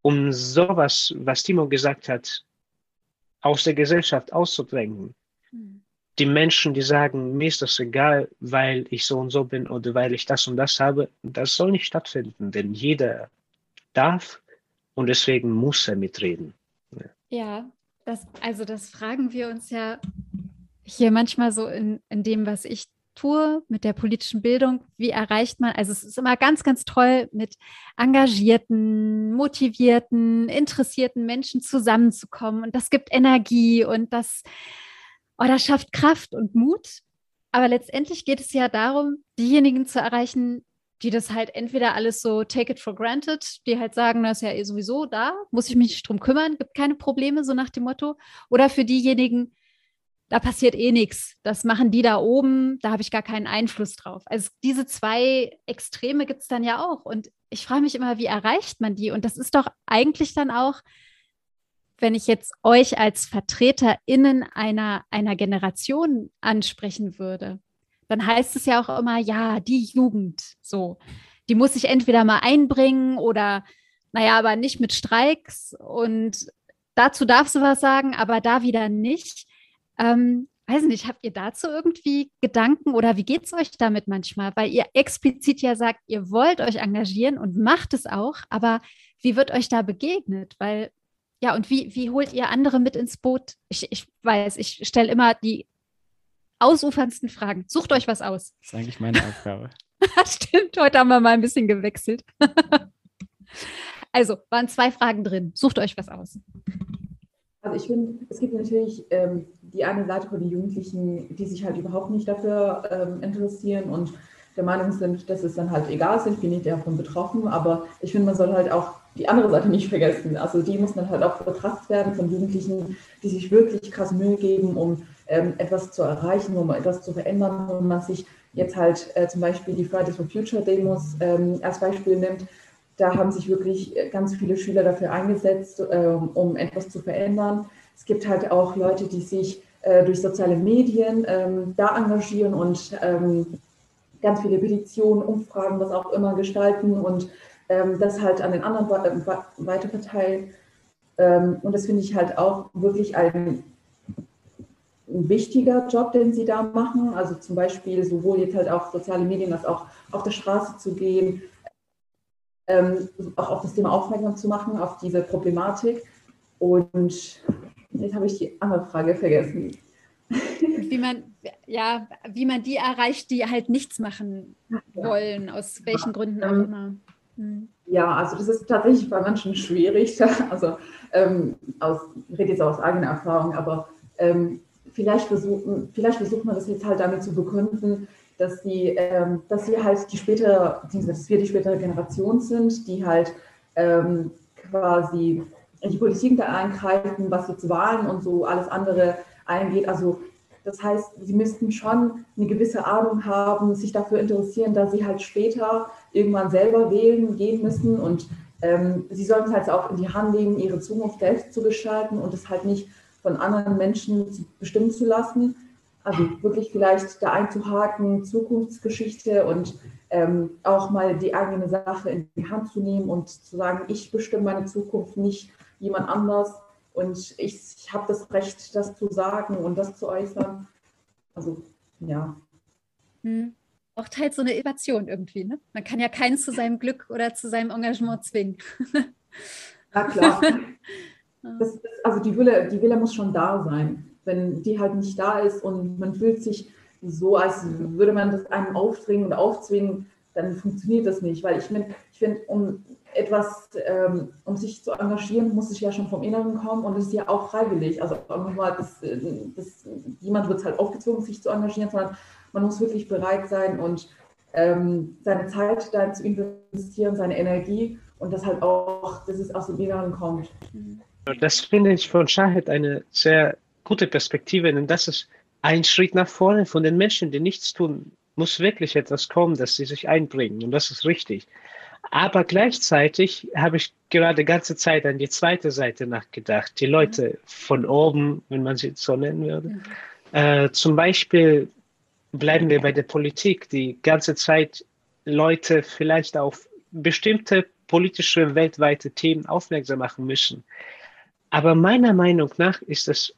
um sowas, was Timo gesagt hat, aus der Gesellschaft auszudrängen. Die Menschen, die sagen, mir ist das egal, weil ich so und so bin oder weil ich das und das habe, das soll nicht stattfinden, denn jeder darf und deswegen muss er mitreden. Ja, ja das, also das fragen wir uns ja hier manchmal so in, in dem, was ich tue mit der politischen Bildung, wie erreicht man, also es ist immer ganz, ganz toll, mit engagierten, motivierten, interessierten Menschen zusammenzukommen und das gibt Energie und das, oh, das schafft Kraft und Mut. Aber letztendlich geht es ja darum, diejenigen zu erreichen, die das halt entweder alles so take it for granted, die halt sagen, das ist ja eh sowieso da, muss ich mich nicht drum kümmern, gibt keine Probleme, so nach dem Motto. Oder für diejenigen, da passiert eh nichts. Das machen die da oben, da habe ich gar keinen Einfluss drauf. Also diese zwei Extreme gibt es dann ja auch. Und ich frage mich immer, wie erreicht man die? Und das ist doch eigentlich dann auch, wenn ich jetzt euch als VertreterInnen einer, einer Generation ansprechen würde, dann heißt es ja auch immer, ja, die Jugend, so, die muss sich entweder mal einbringen oder, naja, aber nicht mit Streiks und dazu darfst du was sagen, aber da wieder nicht. Ähm, weiß nicht, habt ihr dazu irgendwie Gedanken oder wie geht es euch damit manchmal? Weil ihr explizit ja sagt, ihr wollt euch engagieren und macht es auch, aber wie wird euch da begegnet? Weil, ja, und wie, wie holt ihr andere mit ins Boot? Ich, ich weiß, ich stelle immer die ausuferndsten Fragen. Sucht euch was aus. Das ist eigentlich meine Aufgabe. Stimmt, heute haben wir mal ein bisschen gewechselt. also, waren zwei Fragen drin. Sucht euch was aus. Also ich finde, es gibt natürlich ähm, die eine Seite von den Jugendlichen, die sich halt überhaupt nicht dafür ähm, interessieren und der Meinung sind, dass es dann halt egal ist, ich bin nicht davon betroffen, aber ich finde, man soll halt auch die andere Seite nicht vergessen. Also die muss dann halt auch betrachtet werden von Jugendlichen, die sich wirklich krass Mühe geben, um ähm, etwas zu erreichen, um etwas zu verändern, wenn man sich jetzt halt äh, zum Beispiel die Fridays for Future Demos ähm, als Beispiel nimmt, da haben sich wirklich ganz viele Schüler dafür eingesetzt, ähm, um etwas zu verändern. Es gibt halt auch Leute, die sich äh, durch soziale Medien ähm, da engagieren und ähm, ganz viele Petitionen, Umfragen, was auch immer gestalten und das halt an den anderen weiterverteilen. und das finde ich halt auch wirklich ein, ein wichtiger Job, den sie da machen. Also zum Beispiel sowohl jetzt halt auf soziale Medien als auch auf der Straße zu gehen, ähm, auch auf das Thema aufmerksam zu machen, auf diese Problematik. Und jetzt habe ich die andere Frage vergessen. Wie man, ja, wie man die erreicht, die halt nichts machen wollen, aus welchen Gründen auch immer. Hm. Ja, also das ist tatsächlich bei manchen schwierig. Also ähm, aus, ich rede jetzt aus eigener Erfahrung, aber ähm, vielleicht, versuchen, vielleicht versucht man das jetzt halt damit zu begründen, dass, die, ähm, dass wir halt die spätere, beziehungsweise dass wir die spätere Generation sind, die halt ähm, quasi in die Politik da eingreifen, was jetzt Wahlen und so alles andere eingeht. Also das heißt, sie müssten schon eine gewisse Ahnung haben, sich dafür interessieren, dass sie halt später irgendwann selber wählen gehen müssen und ähm, sie sollten es halt auch in die Hand nehmen, ihre Zukunft selbst zu gestalten und es halt nicht von anderen Menschen bestimmen zu lassen. Also wirklich vielleicht da einzuhaken, Zukunftsgeschichte und ähm, auch mal die eigene Sache in die Hand zu nehmen und zu sagen, ich bestimme meine Zukunft, nicht jemand anders. Und ich, habe das Recht, das zu sagen und das zu äußern. Also ja. Hm. Braucht halt so eine Innovation irgendwie. Ne? Man kann ja keinen zu seinem Glück oder zu seinem Engagement zwingen. ja, klar. Das, das, also die Wille, die Wille muss schon da sein wenn die halt nicht da ist und man fühlt sich so, als würde man das einem aufdringen und aufzwingen, dann funktioniert das nicht. Weil ich finde, ich find, um etwas, ähm, um sich zu engagieren, muss es ja schon vom Inneren kommen und es ist ja auch freiwillig. Also das, das, niemand wird halt aufgezwungen, sich zu engagieren, sondern man muss wirklich bereit sein und ähm, seine Zeit da zu investieren, seine Energie und das halt auch, dass es aus dem Inneren kommt. Das finde ich von Shahid eine sehr gute Perspektive, denn das ist ein Schritt nach vorne von den Menschen, die nichts tun. Muss wirklich etwas kommen, dass sie sich einbringen und das ist richtig. Aber gleichzeitig habe ich gerade ganze Zeit an die zweite Seite nachgedacht. Die Leute von oben, wenn man sie so nennen würde. Mhm. Äh, zum Beispiel bleiben wir bei der Politik, die ganze Zeit Leute vielleicht auf bestimmte politische weltweite Themen aufmerksam machen müssen. Aber meiner Meinung nach ist es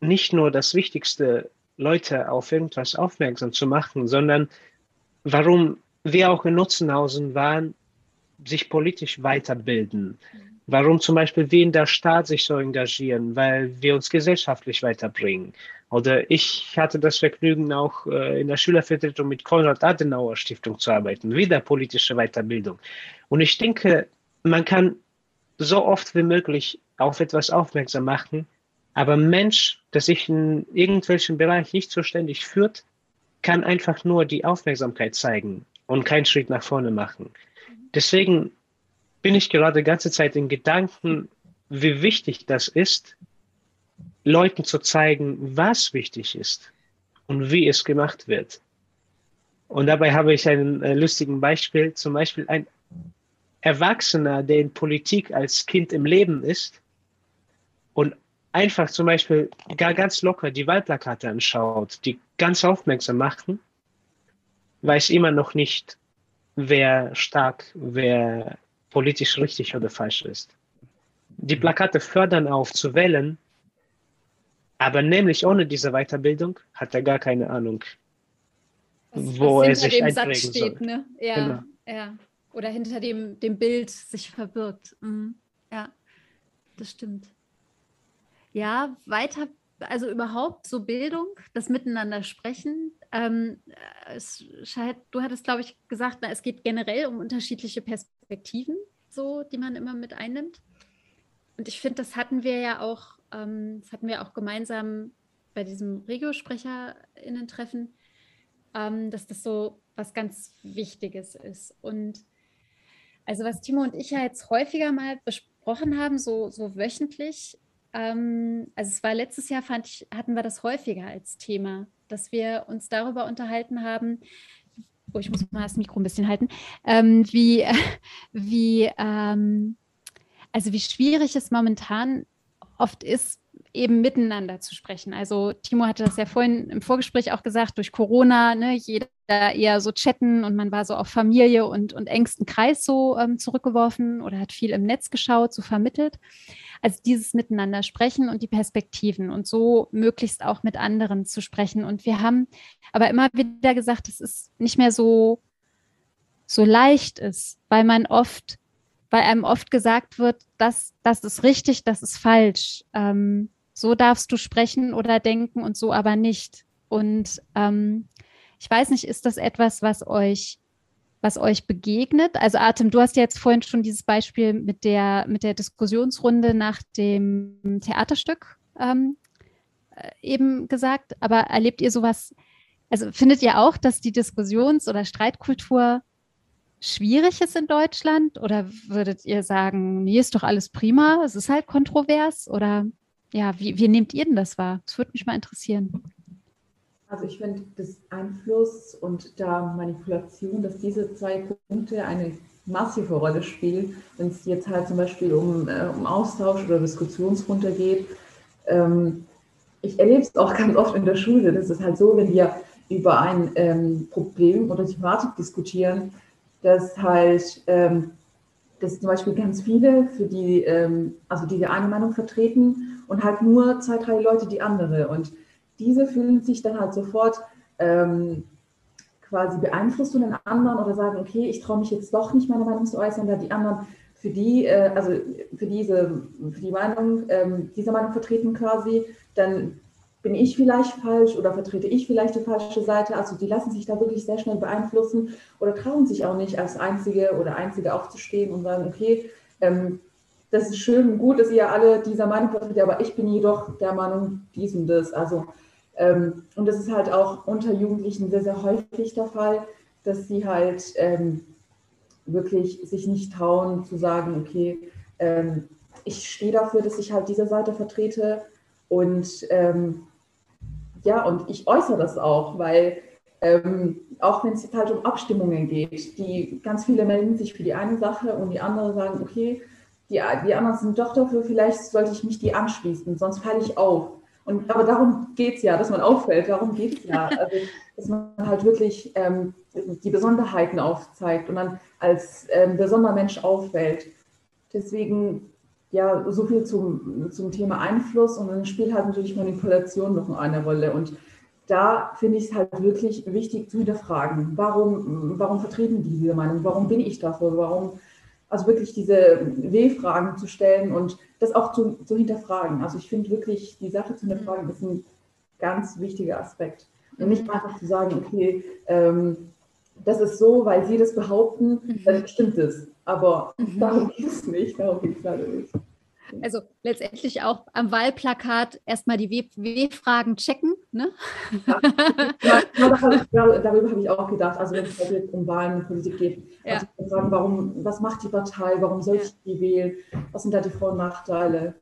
nicht nur das Wichtigste, Leute auf irgendwas aufmerksam zu machen, sondern warum wir auch in Nutzenhausen waren, sich politisch weiterbilden. Warum zum Beispiel wir in der Staat sich so engagieren, weil wir uns gesellschaftlich weiterbringen. Oder ich hatte das Vergnügen, auch äh, in der Schülervertretung mit Konrad Adenauer Stiftung zu arbeiten, wieder politische Weiterbildung. Und ich denke, man kann so oft wie möglich auf etwas aufmerksam machen, aber ein Mensch, der sich in irgendwelchen Bereich nicht so ständig führt, kann einfach nur die Aufmerksamkeit zeigen und keinen Schritt nach vorne machen. Deswegen bin ich gerade die ganze Zeit in Gedanken, wie wichtig das ist, Leuten zu zeigen, was wichtig ist und wie es gemacht wird. Und dabei habe ich einen äh, lustigen Beispiel, zum Beispiel ein Erwachsener, der in Politik als Kind im Leben ist und einfach zum Beispiel gar ganz locker die Wahlplakate anschaut, die ganz aufmerksam machen, weiß immer noch nicht, wer stark, wer politisch richtig oder falsch ist. Die Plakate fördern auf zu wählen, aber nämlich ohne diese Weiterbildung hat er gar keine Ahnung, was, wo was er sich dem Satz steht, soll. Ne? Ja, genau. ja. Oder hinter dem, dem Bild sich verbirgt. Mhm. Ja, das stimmt. Ja, weiter, also überhaupt so Bildung, das Miteinander sprechen. Ähm, es, du hattest, glaube ich, gesagt, na, es geht generell um unterschiedliche Perspektiven, so, die man immer mit einnimmt. Und ich finde, das hatten wir ja auch ähm, das hatten wir auch gemeinsam bei diesem Regiosprecherinnen-Treffen, ähm, dass das so was ganz Wichtiges ist. Und also was Timo und ich ja jetzt häufiger mal besprochen haben, so, so wöchentlich, ähm, also es war letztes Jahr, fand ich, hatten wir das häufiger als Thema, dass wir uns darüber unterhalten haben, oh, ich muss mal das Mikro ein bisschen halten, ähm, wie, wie, ähm, also wie schwierig es momentan oft ist, eben miteinander zu sprechen. Also Timo hatte das ja vorhin im Vorgespräch auch gesagt, durch Corona, ne, jeder eher so chatten und man war so auf Familie und, und engsten Kreis so ähm, zurückgeworfen oder hat viel im Netz geschaut, so vermittelt. Also dieses Miteinander sprechen und die Perspektiven und so möglichst auch mit anderen zu sprechen. Und wir haben aber immer wieder gesagt, dass es nicht mehr so, so leicht ist, weil man oft weil einem oft gesagt wird, das, das ist richtig, das ist falsch. Ähm, so darfst du sprechen oder denken und so aber nicht. Und ähm, ich weiß nicht, ist das etwas, was euch, was euch begegnet? Also Atem, du hast ja jetzt vorhin schon dieses Beispiel mit der, mit der Diskussionsrunde nach dem Theaterstück ähm, äh, eben gesagt, aber erlebt ihr sowas? Also findet ihr auch, dass die Diskussions- oder Streitkultur schwierig ist in Deutschland? Oder würdet ihr sagen, nee, ist doch alles prima, es ist halt kontrovers? Oder ja, wie, wie nehmt ihr denn das wahr? Das würde mich mal interessieren. Also ich finde, das Einfluss und da Manipulation, dass diese zwei Punkte eine massive Rolle spielen, wenn es jetzt halt zum Beispiel um, äh, um Austausch oder Diskussionsrunde geht. Ähm, ich erlebe es auch ganz oft in der Schule. Das ist halt so, wenn wir über ein ähm, Problem oder Thematik diskutieren, dass halt, ähm, dass zum Beispiel ganz viele, für die, ähm, also die eine Meinung vertreten und halt nur zwei, drei Leute die andere. Und diese fühlen sich dann halt sofort ähm, quasi beeinflusst von den anderen oder sagen, okay, ich traue mich jetzt doch nicht meine Meinung zu äußern, da die anderen für die, äh, also für diese, für die Meinung, ähm, diese Meinung vertreten quasi, dann bin ich vielleicht falsch oder vertrete ich vielleicht die falsche Seite? Also die lassen sich da wirklich sehr schnell beeinflussen oder trauen sich auch nicht als Einzige oder Einzige aufzustehen und sagen, okay, ähm, das ist schön und gut, dass ihr alle dieser Meinung vertretet, aber ich bin jedoch der Meinung dies und das. Also, ähm, und das ist halt auch unter Jugendlichen sehr, sehr häufig der Fall, dass sie halt ähm, wirklich sich nicht trauen zu sagen, okay, ähm, ich stehe dafür, dass ich halt diese Seite vertrete und ähm, ja, und ich äußere das auch, weil ähm, auch wenn es halt um Abstimmungen geht, die ganz viele melden sich für die eine Sache und die andere sagen, okay, die, die anderen sind doch dafür, vielleicht sollte ich mich die anschließen, sonst falle ich auf. Und, aber darum geht es ja, dass man auffällt, darum geht es ja. Also, dass man halt wirklich ähm, die Besonderheiten aufzeigt und dann als ähm, besonderer Mensch auffällt. Deswegen, ja, so viel zum, zum Thema Einfluss und dann spielt halt natürlich Manipulation noch eine Rolle. Und da finde ich es halt wirklich wichtig zu hinterfragen, warum, warum vertreten die diese Meinung, warum bin ich dafür, warum also wirklich diese W-Fragen zu stellen und das auch zu, zu hinterfragen. Also ich finde wirklich, die Sache zu hinterfragen ist ein ganz wichtiger Aspekt. Und nicht mhm. einfach zu sagen, okay, ähm, das ist so, weil Sie das behaupten, mhm. dann stimmt es. Aber mhm. darum geht es nicht, darum geht es leider nicht. Also letztendlich auch am Wahlplakat erstmal die W-Fragen checken. Ne? Ja, darüber, habe ich auch gedacht. Also wenn es um Wahlen und Politik geht, ja. also fragen, warum, was macht die Partei, warum soll ich die wählen, was sind da die Vor- und Nachteile?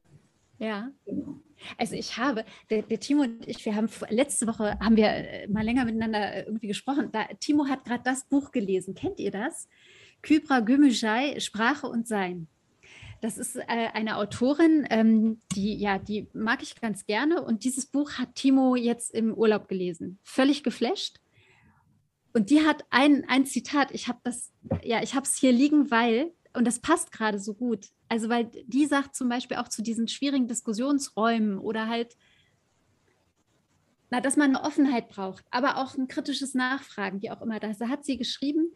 Ja. Genau. Also ich habe, der, der, Timo und ich, wir haben letzte Woche haben wir äh, mal länger miteinander äh, irgendwie gesprochen. Da, Timo hat gerade das Buch gelesen. Kennt ihr das? Kybra Gümüşay, Sprache und Sein. Das ist äh, eine Autorin, ähm, die, ja, die mag ich ganz gerne. Und dieses Buch hat Timo jetzt im Urlaub gelesen. Völlig geflasht. Und die hat ein, ein Zitat, ich habe das, ja, ich habe es hier liegen, weil, und das passt gerade so gut. Also, weil die sagt zum Beispiel auch zu diesen schwierigen Diskussionsräumen oder halt, na, dass man eine Offenheit braucht, aber auch ein kritisches Nachfragen, wie auch immer. Da hat sie geschrieben,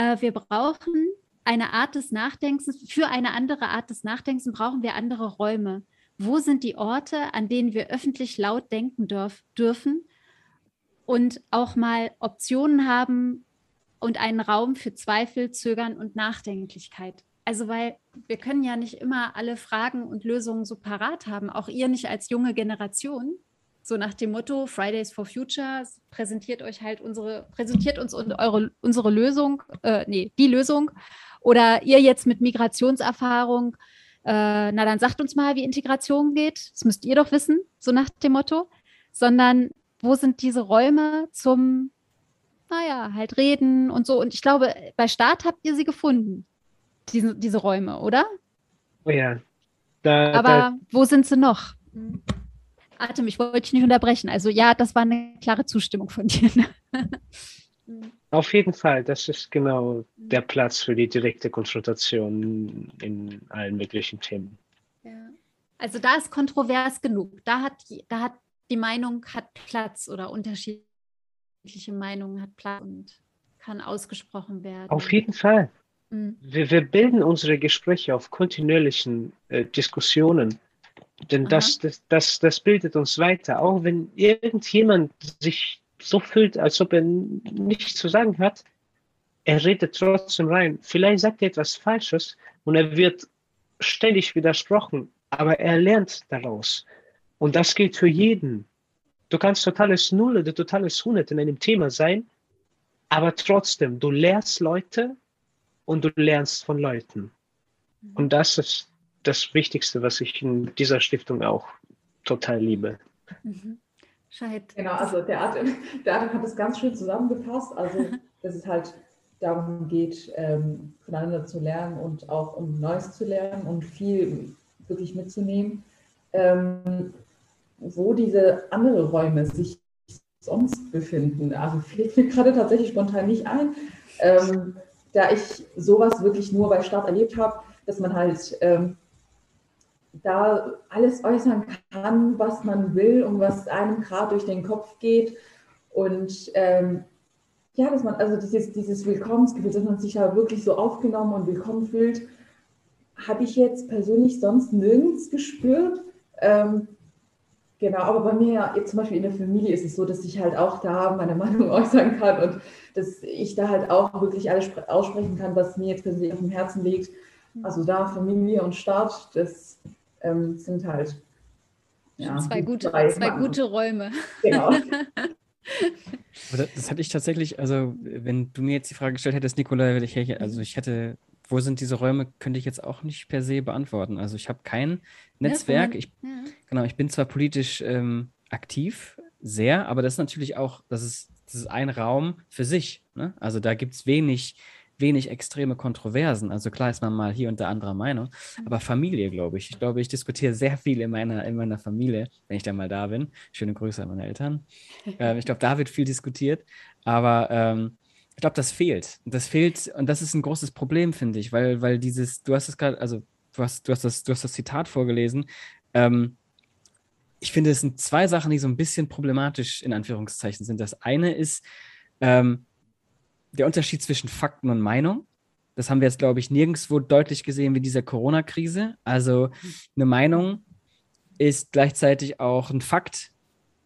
äh, wir brauchen eine Art des Nachdenkens, für eine andere Art des Nachdenkens brauchen wir andere Räume. Wo sind die Orte, an denen wir öffentlich laut denken dürf, dürfen und auch mal Optionen haben und einen Raum für Zweifel, Zögern und Nachdenklichkeit? Also, weil wir können ja nicht immer alle Fragen und Lösungen so parat haben, auch ihr nicht als junge Generation. So nach dem Motto Fridays for Future präsentiert euch halt unsere, präsentiert uns eure, unsere Lösung, äh, nee, die Lösung oder ihr jetzt mit Migrationserfahrung, äh, na dann sagt uns mal, wie Integration geht. Das müsst ihr doch wissen, so nach dem Motto. Sondern wo sind diese Räume zum, naja, halt reden und so. Und ich glaube, bei Start habt ihr sie gefunden, diese, diese Räume, oder? Oh ja. Da, Aber da. wo sind sie noch? Atem, ich wollte dich nicht unterbrechen. Also ja, das war eine klare Zustimmung von dir. Auf jeden Fall, das ist genau der Platz für die direkte Konfrontation in allen möglichen Themen. Ja. Also da ist kontrovers genug. Da hat, da hat die Meinung hat Platz oder unterschiedliche Meinungen hat Platz und kann ausgesprochen werden. Auf jeden Fall. Mhm. Wir, wir, bilden unsere Gespräche auf kontinuierlichen äh, Diskussionen. Denn das, das, das, das bildet uns weiter. Auch wenn irgendjemand sich so fühlt, als ob er nichts zu sagen hat, er redet trotzdem rein. Vielleicht sagt er etwas Falsches und er wird ständig widersprochen, aber er lernt daraus. Und das gilt für jeden. Du kannst totales Null oder totales Hundert in einem Thema sein, aber trotzdem, du lernst Leute und du lernst von Leuten. Und das ist das Wichtigste, was ich in dieser Stiftung auch total liebe. Mhm. Scheid. Genau, also der Atem, der Atem hat es ganz schön zusammengefasst. Also, dass es halt darum geht, ähm, voneinander zu lernen und auch um Neues zu lernen und viel wirklich mitzunehmen. Ähm, wo diese anderen Räume sich sonst befinden. Also fällt mir gerade tatsächlich spontan nicht ein, ähm, da ich sowas wirklich nur bei Start erlebt habe, dass man halt ähm, da alles äußern kann, was man will und was einem gerade durch den Kopf geht. Und ähm, ja, dass man, also dieses, dieses Willkommensgefühl, dass man sich da wirklich so aufgenommen und willkommen fühlt, habe ich jetzt persönlich sonst nirgends gespürt. Ähm, Genau, aber bei mir jetzt zum Beispiel in der Familie ist es so, dass ich halt auch da meine Meinung äußern kann und dass ich da halt auch wirklich alles aussprechen kann, was mir jetzt persönlich auf dem Herzen liegt. Also da Familie und Staat, das ähm, sind halt ja, zwei, gute, zwei gute Räume. Genau. das, das hatte ich tatsächlich, also wenn du mir jetzt die Frage gestellt hättest, Nicola, ich, also ich hätte wo sind diese Räume, könnte ich jetzt auch nicht per se beantworten. Also ich habe kein Netzwerk. Ich. Genau, ich bin zwar politisch ähm, aktiv, sehr, aber das ist natürlich auch, das ist, das ist ein Raum für sich. Ne? Also da gibt es wenig, wenig extreme Kontroversen. Also klar ist man mal hier und da anderer Meinung, mhm. aber Familie, glaube ich. Ich glaube, ich diskutiere sehr viel in meiner, in meiner Familie, wenn ich dann mal da bin. Schöne Grüße an meine Eltern. ähm, ich glaube, da wird viel diskutiert, aber ähm, ich glaube, das fehlt. Das fehlt und das ist ein großes Problem, finde ich, weil, weil dieses, du hast es gerade, also du hast, du hast das, du hast das Zitat vorgelesen. Ähm, ich finde, es sind zwei Sachen, die so ein bisschen problematisch in Anführungszeichen sind. Das eine ist ähm, der Unterschied zwischen Fakten und Meinung. Das haben wir jetzt, glaube ich, nirgendwo deutlich gesehen wie dieser Corona-Krise. Also eine Meinung ist gleichzeitig auch ein Fakt,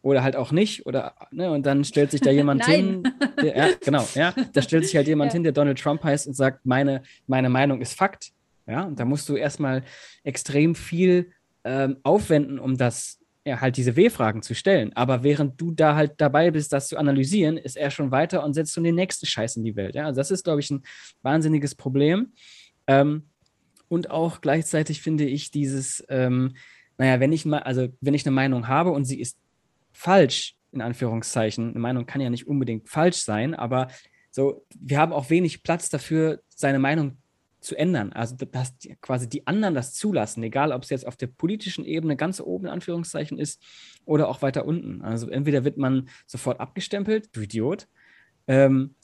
oder halt auch nicht oder ne, und dann stellt sich da jemand hin, der, ja, genau, ja, da stellt sich halt jemand ja. hin, der Donald Trump heißt und sagt, meine, meine Meinung ist Fakt, ja, und da musst du erstmal extrem viel ähm, aufwenden, um das ja, halt diese W-Fragen zu stellen. Aber während du da halt dabei bist, das zu analysieren, ist er schon weiter und setzt schon den nächsten Scheiß in die Welt. Ja, also das ist, glaube ich, ein wahnsinniges Problem. Ähm, und auch gleichzeitig finde ich dieses, ähm, naja, wenn ich mal, also wenn ich eine Meinung habe und sie ist falsch, in Anführungszeichen. Eine Meinung kann ja nicht unbedingt falsch sein, aber so, wir haben auch wenig Platz dafür, seine Meinung zu ändern. Also, dass quasi die anderen das zulassen, egal ob es jetzt auf der politischen Ebene ganz oben in Anführungszeichen ist oder auch weiter unten. Also, entweder wird man sofort abgestempelt, du Idiot, ähm,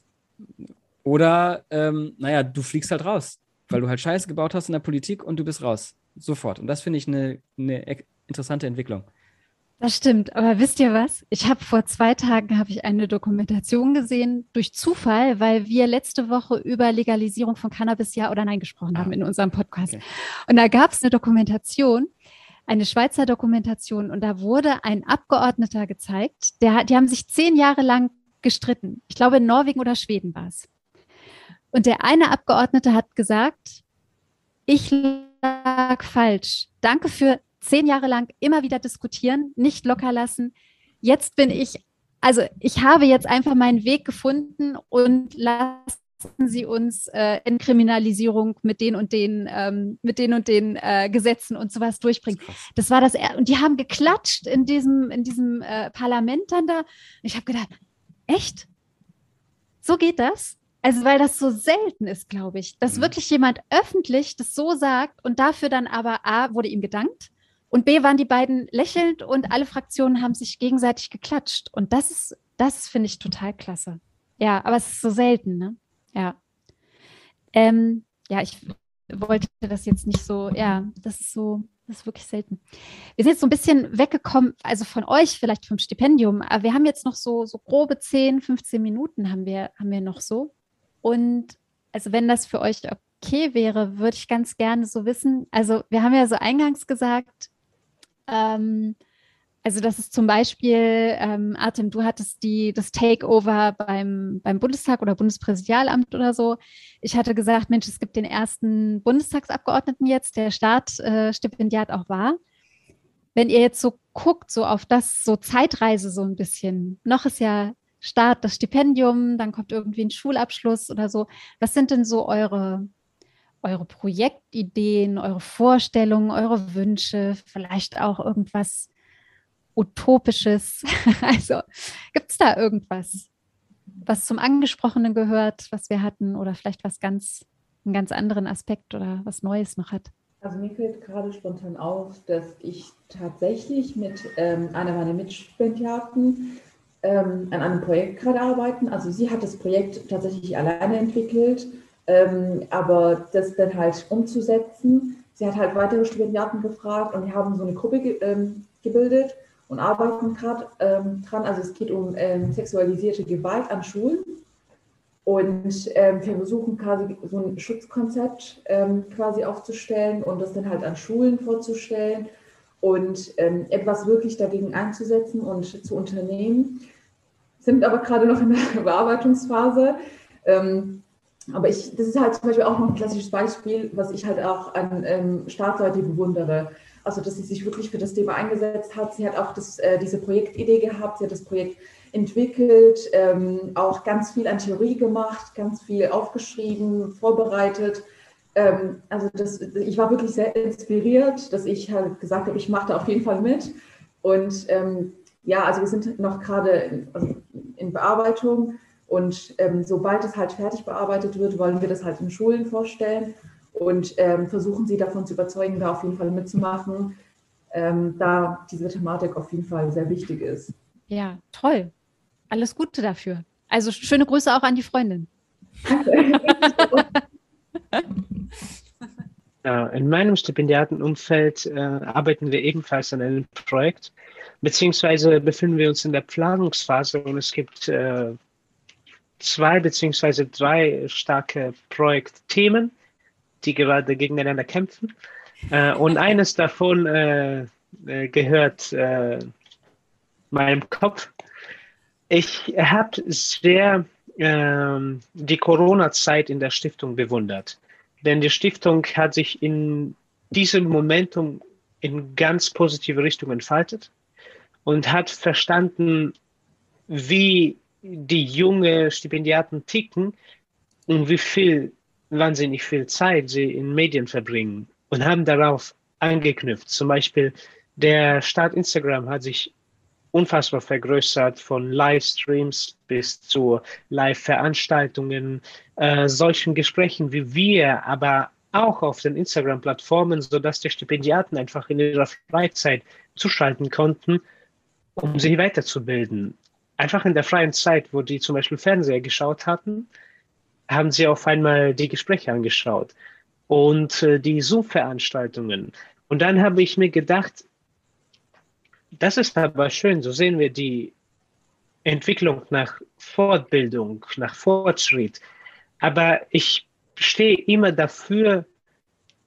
oder, ähm, naja, du fliegst halt raus, weil du halt Scheiße gebaut hast in der Politik und du bist raus. Sofort. Und das finde ich eine, eine interessante Entwicklung. Das stimmt, aber wisst ihr was? Ich habe vor zwei Tagen habe ich eine Dokumentation gesehen durch Zufall, weil wir letzte Woche über Legalisierung von Cannabis ja oder nein gesprochen haben ah, in unserem Podcast. Okay. Und da gab es eine Dokumentation, eine Schweizer Dokumentation, und da wurde ein Abgeordneter gezeigt, der, die haben sich zehn Jahre lang gestritten. Ich glaube, in Norwegen oder Schweden war es. Und der eine Abgeordnete hat gesagt, ich lag falsch. Danke für zehn Jahre lang immer wieder diskutieren, nicht locker lassen. Jetzt bin ich, also ich habe jetzt einfach meinen Weg gefunden und lassen Sie uns äh, Entkriminalisierung mit den und den, ähm, mit den und den äh, Gesetzen und sowas durchbringen. Das war das, und die haben geklatscht in diesem, in diesem äh, Parlament dann da. Ich habe gedacht, echt? So geht das? Also, weil das so selten ist, glaube ich, dass mhm. wirklich jemand öffentlich das so sagt und dafür dann aber A, wurde ihm gedankt und B waren die beiden lächelnd und alle Fraktionen haben sich gegenseitig geklatscht. Und das ist, das finde ich total klasse. Ja, aber es ist so selten, ne? Ja. Ähm, ja, ich wollte das jetzt nicht so, ja, das ist so, das ist wirklich selten. Wir sind jetzt so ein bisschen weggekommen, also von euch vielleicht vom Stipendium, aber wir haben jetzt noch so, so grobe 10, 15 Minuten haben wir, haben wir noch so. Und also wenn das für euch okay wäre, würde ich ganz gerne so wissen, also wir haben ja so eingangs gesagt, ähm, also das ist zum Beispiel, ähm, Artem, du hattest die, das Takeover beim, beim Bundestag oder Bundespräsidialamt oder so. Ich hatte gesagt, Mensch, es gibt den ersten Bundestagsabgeordneten jetzt, der Startstipendiat äh, auch war. Wenn ihr jetzt so guckt, so auf das, so Zeitreise so ein bisschen, noch ist ja Start das Stipendium, dann kommt irgendwie ein Schulabschluss oder so. Was sind denn so eure eure Projektideen, eure Vorstellungen, eure Wünsche, vielleicht auch irgendwas Utopisches. Also gibt es da irgendwas, was zum Angesprochenen gehört, was wir hatten oder vielleicht was ganz, einen ganz anderen Aspekt oder was Neues noch hat? Also mir fällt gerade spontan auf, dass ich tatsächlich mit ähm, einer meiner Mitstipendiaten ähm, an einem Projekt gerade arbeiten. Also sie hat das Projekt tatsächlich alleine entwickelt ähm, aber das dann halt umzusetzen, sie hat halt weitere Stipendiaten gefragt und wir haben so eine Gruppe ge ähm, gebildet und arbeiten gerade ähm, dran. Also es geht um ähm, sexualisierte Gewalt an Schulen. Und ähm, wir versuchen quasi so ein Schutzkonzept ähm, quasi aufzustellen und das dann halt an Schulen vorzustellen und etwas wirklich dagegen einzusetzen und zu unternehmen. Sind aber gerade noch in der Bearbeitungsphase. Ähm, aber ich, das ist halt zum Beispiel auch noch ein klassisches Beispiel, was ich halt auch an ähm, Startseite bewundere. Also, dass sie sich wirklich für das Thema eingesetzt hat. Sie hat auch das, äh, diese Projektidee gehabt, sie hat das Projekt entwickelt, ähm, auch ganz viel an Theorie gemacht, ganz viel aufgeschrieben, vorbereitet. Ähm, also das, ich war wirklich sehr inspiriert, dass ich halt gesagt habe, ich mache da auf jeden Fall mit. Und ähm, ja, also wir sind noch gerade in, also in Bearbeitung und ähm, sobald es halt fertig bearbeitet wird, wollen wir das halt in Schulen vorstellen und ähm, versuchen sie davon zu überzeugen, da auf jeden Fall mitzumachen, ähm, da diese Thematik auf jeden Fall sehr wichtig ist. Ja, toll. Alles Gute dafür. Also schöne Grüße auch an die Freundin. Ja, in meinem Stipendiatenumfeld äh, arbeiten wir ebenfalls an einem Projekt, beziehungsweise befinden wir uns in der Planungsphase und es gibt äh, zwei beziehungsweise drei starke Projektthemen, die gerade gegeneinander kämpfen. Äh, und eines davon äh, äh, gehört äh, meinem Kopf. Ich habe sehr ähm, die Corona-Zeit in der Stiftung bewundert. Denn die Stiftung hat sich in diesem Momentum in ganz positive Richtung entfaltet und hat verstanden, wie die junge Stipendiaten ticken und wie viel, wahnsinnig viel Zeit sie in Medien verbringen und haben darauf angeknüpft. Zum Beispiel der Start Instagram hat sich unfassbar vergrößert, von Livestreams bis zu Live-Veranstaltungen, äh, solchen Gesprächen wie wir, aber auch auf den Instagram-Plattformen, sodass die Stipendiaten einfach in ihrer Freizeit zuschalten konnten, um sich weiterzubilden einfach in der freien Zeit, wo die zum Beispiel Fernseher geschaut hatten, haben sie auf einmal die Gespräche angeschaut und äh, die Zoom-Veranstaltungen. Und dann habe ich mir gedacht, das ist aber schön, so sehen wir die Entwicklung nach Fortbildung, nach Fortschritt. Aber ich stehe immer dafür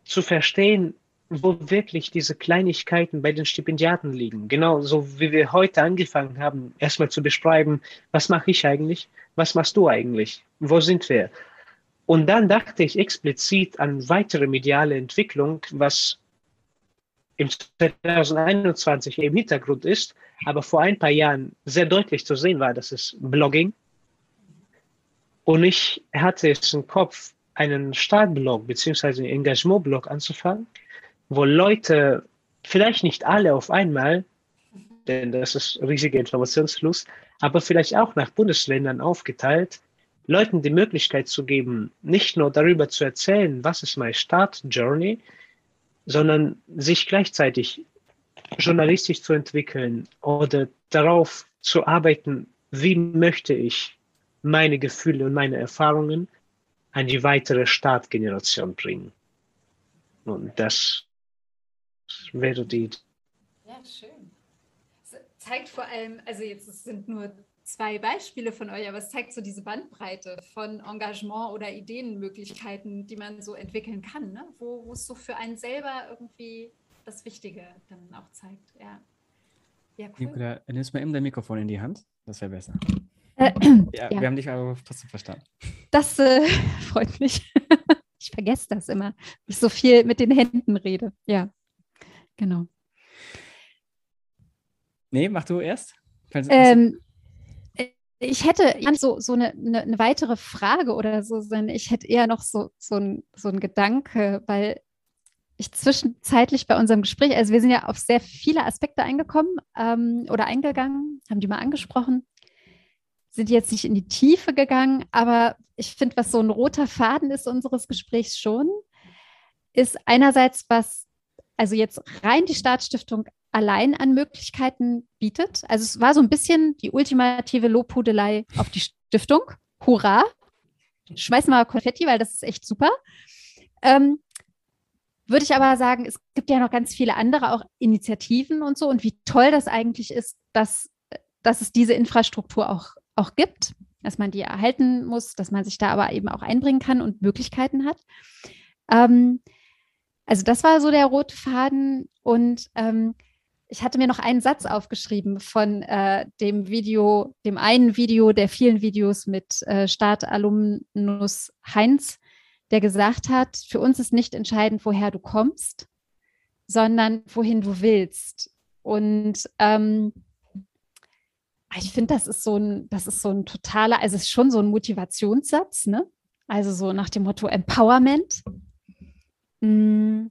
zu verstehen, wo wirklich diese Kleinigkeiten bei den Stipendiaten liegen. Genau so wie wir heute angefangen haben, erstmal zu beschreiben, was mache ich eigentlich, was machst du eigentlich, wo sind wir. Und dann dachte ich explizit an weitere mediale Entwicklung, was im 2021 im Hintergrund ist, aber vor ein paar Jahren sehr deutlich zu sehen war, das ist Blogging. Und ich hatte es im Kopf, einen Startblog bzw. einen Engagementblog anzufangen wo Leute, vielleicht nicht alle auf einmal, denn das ist riesiger Informationsfluss, aber vielleicht auch nach Bundesländern aufgeteilt, Leuten die Möglichkeit zu geben, nicht nur darüber zu erzählen, was ist meine Start Journey, sondern sich gleichzeitig journalistisch zu entwickeln oder darauf zu arbeiten, wie möchte ich meine Gefühle und meine Erfahrungen an die weitere Startgeneration bringen. Und das die. Ja, schön. Es zeigt vor allem, also jetzt es sind nur zwei Beispiele von euch, aber es zeigt so diese Bandbreite von Engagement oder Ideenmöglichkeiten, die man so entwickeln kann, ne? wo, wo es so für einen selber irgendwie das Wichtige dann auch zeigt. Ja, ja cool. Nicola, nimmst mal eben dein Mikrofon in die Hand, das wäre besser. Äh, ja, ja, wir haben dich aber trotzdem verstanden. Das äh, freut mich. ich vergesse das immer, ich so viel mit den Händen rede. Ja. Genau. Nee, mach du erst. Ähm, ich hätte so, so eine, eine, eine, weitere Frage oder so, ich hätte eher noch so, so, ein, so ein Gedanke, weil ich zwischenzeitlich bei unserem Gespräch, also wir sind ja auf sehr viele Aspekte eingekommen ähm, oder eingegangen, haben die mal angesprochen, sind jetzt nicht in die Tiefe gegangen, aber ich finde, was so ein roter Faden ist unseres Gesprächs schon, ist einerseits, was also jetzt rein die Staatsstiftung allein an Möglichkeiten bietet. Also es war so ein bisschen die ultimative Lobhudelei auf die Stiftung. Hurra! Schmeißen wir mal Konfetti, weil das ist echt super. Ähm, würde ich aber sagen, es gibt ja noch ganz viele andere auch Initiativen und so und wie toll das eigentlich ist, dass, dass es diese Infrastruktur auch, auch gibt, dass man die erhalten muss, dass man sich da aber eben auch einbringen kann und Möglichkeiten hat. Ähm, Also das war so der rote Faden und ähm, ich hatte mir noch einen Satz aufgeschrieben von äh, dem Video, dem einen Video der vielen Videos mit äh, Startalumnus Heinz, der gesagt hat, für uns ist nicht entscheidend, woher du kommst, sondern wohin du willst. Und ähm, ich finde, das ist so ein, das ist so ein totaler, also es ist schon so ein Motivationssatz, ne? Also so nach dem Motto Empowerment. Mm.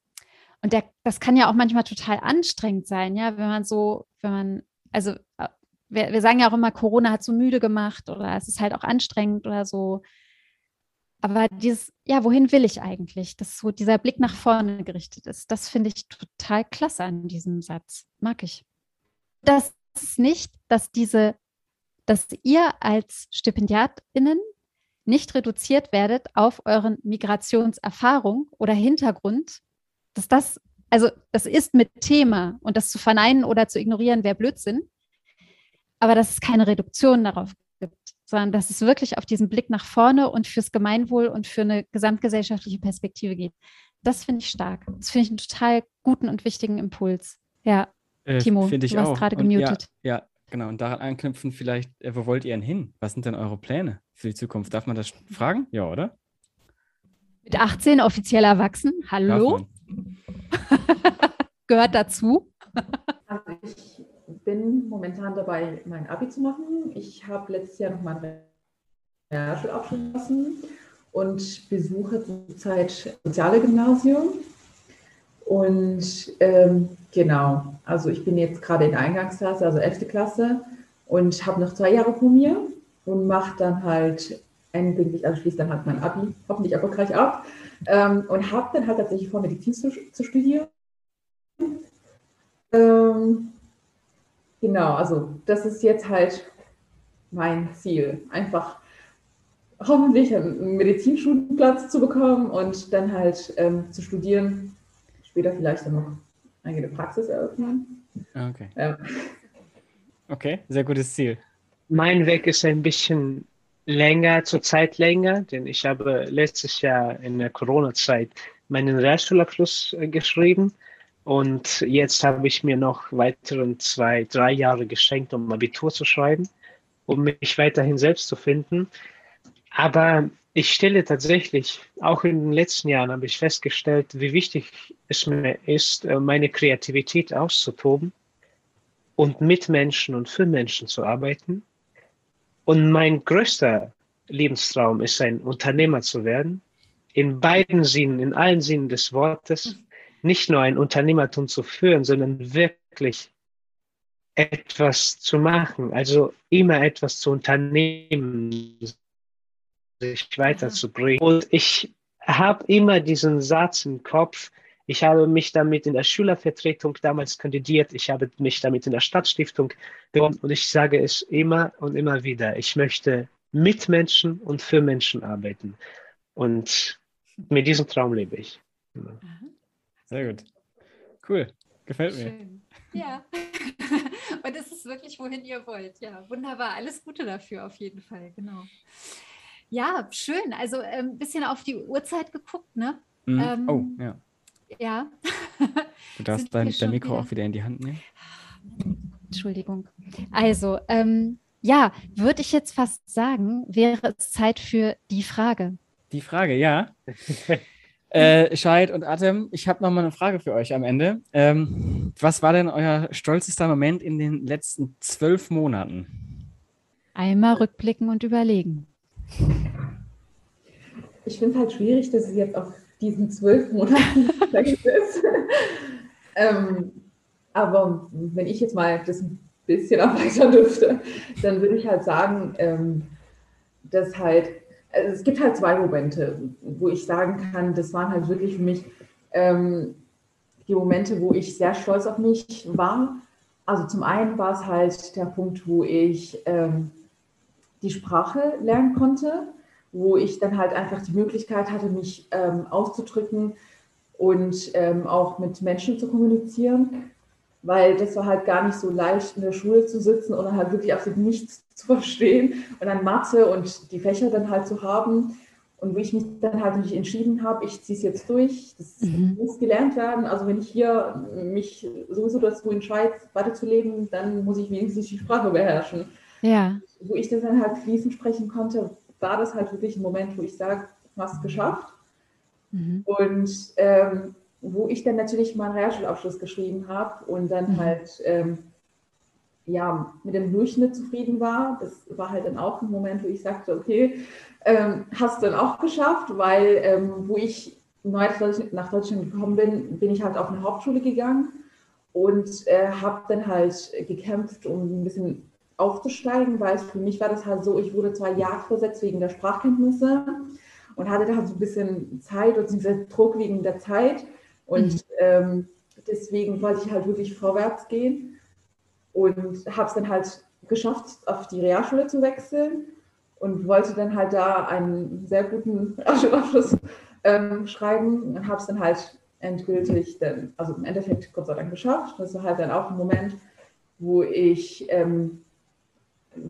Und der, das kann ja auch manchmal total anstrengend sein, ja, wenn man so, wenn man, also äh, wir, wir sagen ja auch immer, Corona hat so müde gemacht oder es ist halt auch anstrengend oder so. Aber dieses, ja, wohin will ich eigentlich? Dass so dieser Blick nach vorne gerichtet ist, das finde ich total klasse an diesem Satz. Mag ich. Das ist nicht, dass diese, dass ihr als StipendiatInnen nicht reduziert werdet auf euren Migrationserfahrung oder Hintergrund, dass das, also das ist mit Thema und das zu verneinen oder zu ignorieren wäre Blödsinn, aber dass es keine Reduktion darauf gibt, sondern dass es wirklich auf diesen Blick nach vorne und fürs Gemeinwohl und für eine gesamtgesellschaftliche Perspektive geht. Das finde ich stark. Das finde ich einen total guten und wichtigen Impuls. Ja, äh, Timo, du warst gerade gemutet. Ja, ja, genau. Und daran anknüpfen vielleicht, äh, wo wollt ihr denn hin? Was sind denn eure Pläne für die Zukunft? Darf man das fragen? Ja, oder? Mit 18 offiziell erwachsen. Hallo? Gehört dazu. Also ich bin momentan dabei, mein Abi zu machen. Ich habe letztes Jahr noch meinen Realschulabschluss lassen und besuche zurzeit soziale Gymnasium. Und ähm, genau, also ich bin jetzt gerade in der Eingangsklasse, also 11. Klasse und habe noch zwei Jahre vor mir und mache dann halt endlich, also schließe dann halt mein Abi hoffentlich erfolgreich ab ähm, und habe dann halt tatsächlich vor, Medizin zu, zu studieren. Ähm, genau, also das ist jetzt halt mein Ziel, einfach hoffentlich einen Medizinstudienplatz zu bekommen und dann halt ähm, zu studieren, später vielleicht dann noch eigene Praxis eröffnen. Ah, okay. Ja. Okay, sehr gutes Ziel. Mein Weg ist ein bisschen länger, zurzeit länger, denn ich habe letztes Jahr in der Corona-Zeit meinen Realschulabschluss äh, geschrieben und jetzt habe ich mir noch weiteren zwei, drei Jahre geschenkt, um Abitur zu schreiben, um mich weiterhin selbst zu finden. Aber ich stelle tatsächlich, auch in den letzten Jahren habe ich festgestellt, wie wichtig es mir ist, äh, meine Kreativität auszutoben und mit Menschen und für Menschen zu arbeiten und mein größter Lebenstraum ist, ein Unternehmer zu werden. In beiden Sinnen, in allen Sinnen des Wortes. Nicht nur ein Unternehmertum zu führen, sondern wirklich etwas zu machen. Also immer etwas zu unternehmen, sich weiterzubringen. Und ich habe immer diesen Satz im Kopf, ich habe mich damit in der Schülervertretung damals kandidiert. Ich habe mich damit in der Stadtstiftung beworben. Und ich sage es immer und immer wieder. Ich möchte mit Menschen und für Menschen arbeiten. Und mit diesem Traum lebe ich. Sehr gut. Cool. Gefällt mir. Schön. Ja. und es ist wirklich, wohin ihr wollt. Ja, wunderbar. Alles Gute dafür auf jeden Fall. Genau. Ja, schön. Also ein ähm, bisschen auf die Uhrzeit geguckt, ne? Mhm. Ähm, oh, ja. Ja. Du darfst dein, dein Mikro wieder? auch wieder in die Hand nehmen. Entschuldigung. Also, ähm, ja, würde ich jetzt fast sagen, wäre es Zeit für die Frage. Die Frage, ja. äh, Scheid und Atem, ich habe noch mal eine Frage für euch am Ende. Ähm, was war denn euer stolzester Moment in den letzten zwölf Monaten? Einmal rückblicken und überlegen. Ich finde es halt schwierig, dass es jetzt auf diesen zwölf Monaten ist. ähm, aber wenn ich jetzt mal das ein bisschen erweitern dürfte, dann würde ich halt sagen, ähm, dass halt, also es gibt halt zwei Momente, wo ich sagen kann, das waren halt wirklich für mich ähm, die Momente, wo ich sehr stolz auf mich war. Also zum einen war es halt der Punkt, wo ich ähm, die Sprache lernen konnte wo ich dann halt einfach die Möglichkeit hatte, mich ähm, auszudrücken und ähm, auch mit Menschen zu kommunizieren, weil das war halt gar nicht so leicht, in der Schule zu sitzen und halt wirklich absolut nichts zu verstehen und dann Mathe und die Fächer dann halt zu haben Und wo ich mich dann halt nicht entschieden habe, ich ziehe es jetzt durch, das mhm. muss gelernt werden. Also wenn ich hier mich sowieso dazu entscheide, weiterzuleben, dann muss ich wenigstens die Sprache beherrschen. Ja. Wo ich das dann halt fließend sprechen konnte, war das halt wirklich ein Moment, wo ich sage, hast es geschafft. Mhm. Und ähm, wo ich dann natürlich meinen Realschulabschluss geschrieben habe und dann mhm. halt ähm, ja, mit dem Durchschnitt zufrieden war. Das war halt dann auch ein Moment, wo ich sagte, okay, ähm, hast du dann auch geschafft, weil ähm, wo ich neu nach Deutschland gekommen bin, bin ich halt auf eine Hauptschule gegangen und äh, habe dann halt gekämpft, um ein bisschen aufzusteigen, weil für mich war das halt so, ich wurde zwar jagdversetzt wegen der Sprachkenntnisse und hatte da halt so ein bisschen Zeit und dieser Druck wegen der Zeit und mhm. ähm, deswegen wollte ich halt wirklich vorwärts gehen und habe es dann halt geschafft, auf die Realschule zu wechseln und wollte dann halt da einen sehr guten Abschluss ähm, schreiben und habe es dann halt endgültig, dann, also im Endeffekt Gott sei Dank geschafft. Das war halt dann auch ein Moment, wo ich ähm,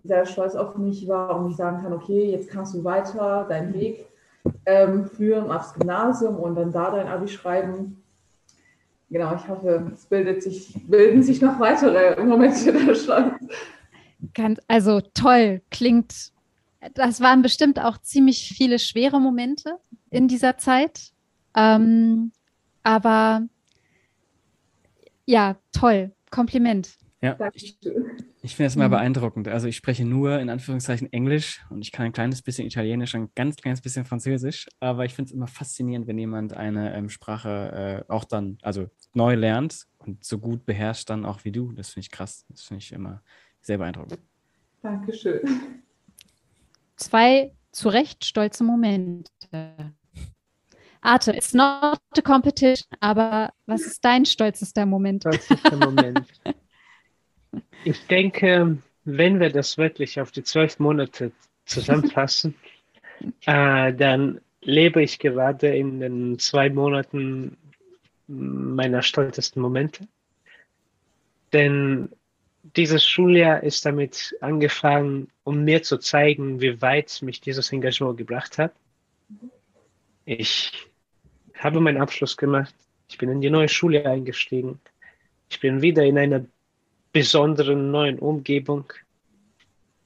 sehr stolz auf mich war und ich sagen kann, okay, jetzt kannst du weiter deinen Weg ähm, führen aufs Gymnasium und dann da dein Abi schreiben genau, ich hoffe, es bildet sich, bilden sich noch weitere Momente der Chance. Ganz, also toll, klingt, das waren bestimmt auch ziemlich viele schwere Momente in dieser Zeit. Ähm, aber ja, toll, Kompliment. Ja, ich, ich finde es mal mhm. beeindruckend. Also ich spreche nur in Anführungszeichen Englisch und ich kann ein kleines bisschen Italienisch, ein ganz kleines bisschen Französisch. Aber ich finde es immer faszinierend, wenn jemand eine ähm, Sprache äh, auch dann, also neu lernt und so gut beherrscht dann auch wie du. Das finde ich krass. Das finde ich immer sehr beeindruckend. Dankeschön. Zwei zu Recht stolze Momente. Arte, it's not a competition, aber was ist dein stolzester Moment? Stolzester Moment. Ich denke, wenn wir das wirklich auf die zwölf Monate zusammenfassen, äh, dann lebe ich gerade in den zwei Monaten meiner stolzesten Momente. Denn dieses Schuljahr ist damit angefangen, um mir zu zeigen, wie weit mich dieses Engagement gebracht hat. Ich habe meinen Abschluss gemacht. Ich bin in die neue Schule eingestiegen. Ich bin wieder in einer besonderen neuen Umgebung.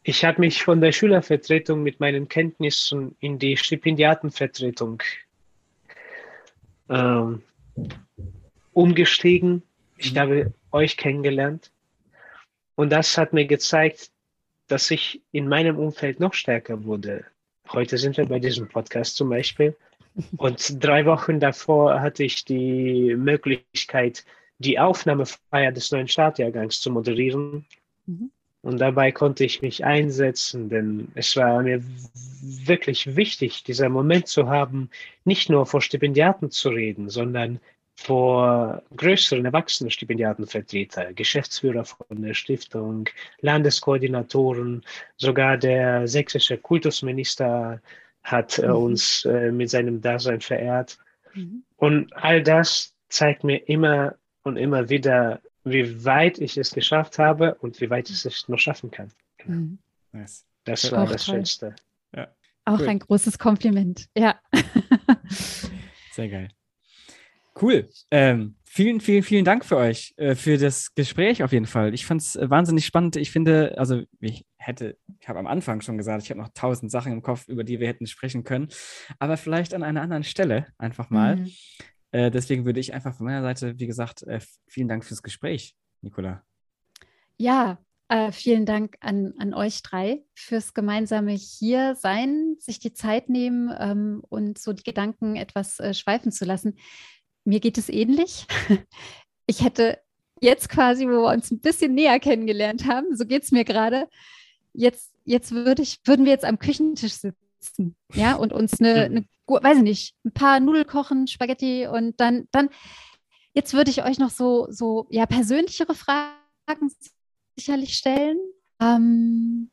Ich habe mich von der Schülervertretung mit meinen Kenntnissen in die Stipendiatenvertretung ähm, umgestiegen. Ich mhm. habe euch kennengelernt. Und das hat mir gezeigt, dass ich in meinem Umfeld noch stärker wurde. Heute sind wir bei diesem Podcast zum Beispiel. Und drei Wochen davor hatte ich die Möglichkeit, die Aufnahmefeier des neuen Startjahrgangs zu moderieren. Mhm. Und dabei konnte ich mich einsetzen, denn es war mir wirklich wichtig, dieser Moment zu haben, nicht nur vor Stipendiaten zu reden, sondern vor größeren erwachsenen Stipendiatenvertreter, Geschäftsführer von der Stiftung, Landeskoordinatoren, sogar der sächsische Kultusminister hat äh, mhm. uns äh, mit seinem Dasein verehrt. Mhm. Und all das zeigt mir immer und immer wieder, wie weit ich es geschafft habe und wie weit ich es noch schaffen kann. Genau. Mhm. Nice. Das war Auch das toll. Schönste. Ja. Auch cool. ein großes Kompliment. Ja. Sehr geil. Cool. Ähm, vielen, vielen, vielen Dank für euch, äh, für das Gespräch auf jeden Fall. Ich fand es äh, wahnsinnig spannend. Ich finde, also ich hätte, ich habe am Anfang schon gesagt, ich habe noch tausend Sachen im Kopf, über die wir hätten sprechen können, aber vielleicht an einer anderen Stelle einfach mal. Mhm. Äh, deswegen würde ich einfach von meiner Seite, wie gesagt, äh, vielen Dank fürs Gespräch, Nicola. Ja, äh, vielen Dank an, an euch drei fürs gemeinsame hier sein, sich die Zeit nehmen ähm, und so die Gedanken etwas äh, schweifen zu lassen. Mir geht es ähnlich. Ich hätte jetzt quasi, wo wir uns ein bisschen näher kennengelernt haben, so geht es mir gerade, jetzt, jetzt würde ich, würden wir jetzt am Küchentisch sitzen, ja, und uns eine, eine weiß ich nicht, ein paar Nudel kochen, Spaghetti und dann, dann, jetzt würde ich euch noch so, so, ja, persönlichere Fragen sicherlich stellen. Ähm,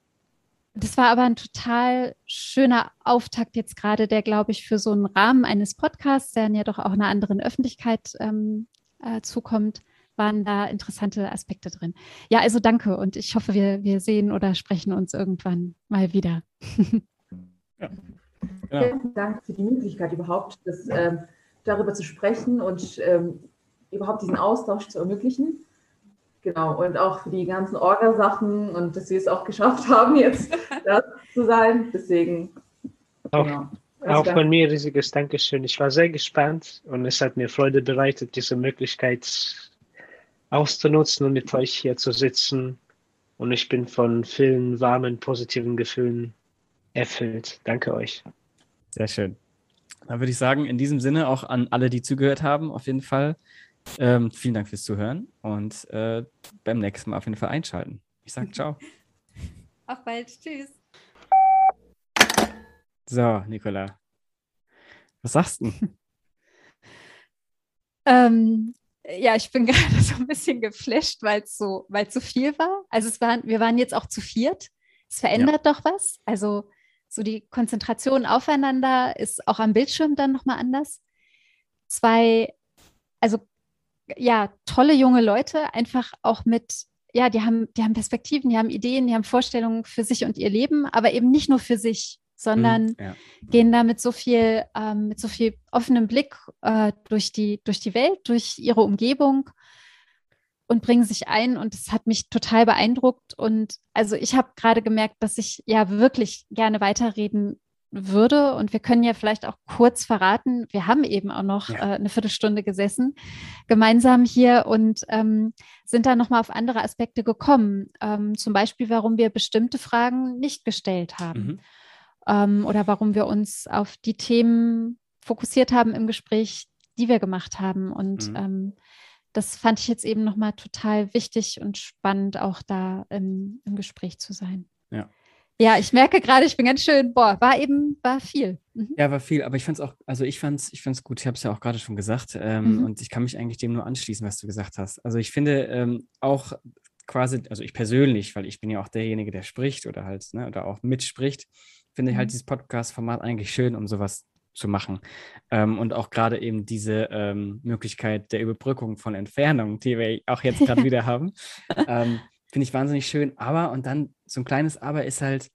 das war aber ein total schöner Auftakt jetzt gerade, der, glaube ich, für so einen Rahmen eines Podcasts, der ja doch auch einer anderen Öffentlichkeit ähm, äh, zukommt, waren da interessante Aspekte drin. Ja, also danke und ich hoffe, wir, wir sehen oder sprechen uns irgendwann mal wieder. ja. Genau. vielen Dank für die Möglichkeit überhaupt, das, ähm, darüber zu sprechen und ähm, überhaupt diesen Austausch zu ermöglichen. Genau, und auch für die ganzen Orgasachen und dass sie es auch geschafft haben, jetzt da zu sein. Deswegen. Auch, genau. auch von mir riesiges Dankeschön. Ich war sehr gespannt und es hat mir Freude bereitet, diese Möglichkeit auszunutzen und mit euch hier zu sitzen. Und ich bin von vielen warmen, positiven Gefühlen erfüllt. Danke euch. Sehr schön. Dann würde ich sagen, in diesem Sinne auch an alle, die zugehört haben, auf jeden Fall ähm, vielen Dank fürs Zuhören und äh, beim nächsten Mal auf jeden Fall einschalten. Ich sage ciao. Auf bald. Tschüss. So, Nicola. Was sagst du? ähm, ja, ich bin gerade so ein bisschen geflasht, weil es so, so viel war. Also es waren, wir waren jetzt auch zu viert. Es verändert ja. doch was. Also so die Konzentration aufeinander ist auch am Bildschirm dann nochmal anders. Zwei, also ja, tolle junge Leute, einfach auch mit, ja, die haben, die haben Perspektiven, die haben Ideen, die haben Vorstellungen für sich und ihr Leben, aber eben nicht nur für sich, sondern mhm, ja. gehen da mit so viel, ähm, mit so viel offenem Blick äh, durch, die, durch die Welt, durch ihre Umgebung und bringen sich ein. Und es hat mich total beeindruckt. Und also ich habe gerade gemerkt, dass ich ja wirklich gerne weiterreden würde. Und wir können ja vielleicht auch kurz verraten, wir haben eben auch noch ja. äh, eine Viertelstunde gesessen, gemeinsam hier und ähm, sind da nochmal auf andere Aspekte gekommen. Ähm, zum Beispiel, warum wir bestimmte Fragen nicht gestellt haben. Mhm. Ähm, oder warum wir uns auf die Themen fokussiert haben im Gespräch, die wir gemacht haben. Und mhm. Ähm, das fand ich jetzt eben nochmal total wichtig und spannend, auch da im, im Gespräch zu sein. Ja. Ja, ich merke gerade, ich bin ganz schön, boah, war eben, war viel. Mhm. Ja, war viel, aber ich fand es auch, also ich fand es ich fand's gut, ich habe es ja auch gerade schon gesagt ähm, mhm. und ich kann mich eigentlich dem nur anschließen, was du gesagt hast. Also ich finde ähm, auch quasi, also ich persönlich, weil ich bin ja auch derjenige, der spricht oder halt, ne, oder auch mitspricht, finde ich halt mhm. dieses Podcast-Format eigentlich schön, um sowas zu machen. Ähm, und auch gerade eben diese ähm, Möglichkeit der Überbrückung von Entfernungen, die wir auch jetzt gerade wieder haben, ähm, finde ich wahnsinnig schön. Aber, und dann so ein kleines Aber ist halt,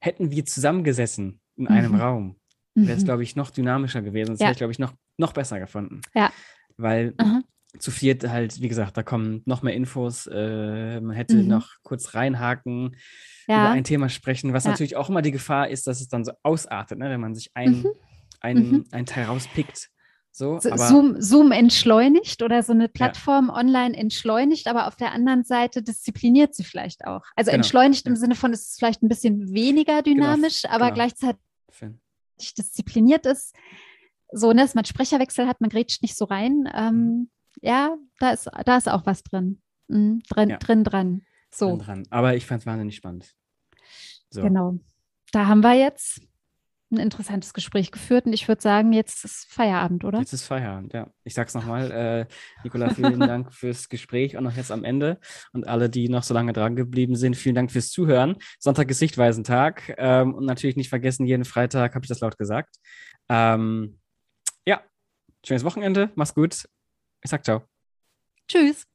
hätten wir zusammengesessen in einem mhm. Raum, wäre es, mhm. glaube ich, noch dynamischer gewesen. Das ja. hätte ich, glaube ich, noch, noch besser gefunden. Ja. Weil mhm. zu viert halt, wie gesagt, da kommen noch mehr Infos. Äh, man hätte mhm. noch kurz reinhaken, ja. über ein Thema sprechen, was ja. natürlich auch immer die Gefahr ist, dass es dann so ausartet, ne? wenn man sich ein, ein, mhm. ein Teil rauspickt. So, so Zoom, Zoom, entschleunigt oder so eine Plattform ja. online entschleunigt, aber auf der anderen Seite diszipliniert sie vielleicht auch. Also genau. entschleunigt im Sinne von, es ist vielleicht ein bisschen weniger genau. dynamisch, genau. aber genau. gleichzeitig diszipliniert ist. So, ne, dass man Sprecherwechsel hat, man grätscht nicht so rein. Ähm, mhm. Ja, da ist, da ist auch was drin. Mhm, drin, ja. drin dran. So. Drin dran. Aber ich fand es wahnsinnig spannend. So. Genau. Da haben wir jetzt ein interessantes Gespräch geführt und ich würde sagen, jetzt ist Feierabend, oder? Jetzt ist Feierabend, ja. Ich sag's nochmal, äh, Nicola, vielen Dank fürs Gespräch und noch jetzt am Ende und alle, die noch so lange dran geblieben sind, vielen Dank fürs Zuhören. Sonntag ist Sichtweisentag ähm, und natürlich nicht vergessen, jeden Freitag habe ich das laut gesagt. Ähm, ja, schönes Wochenende, mach's gut. Ich sag ciao. Tschüss.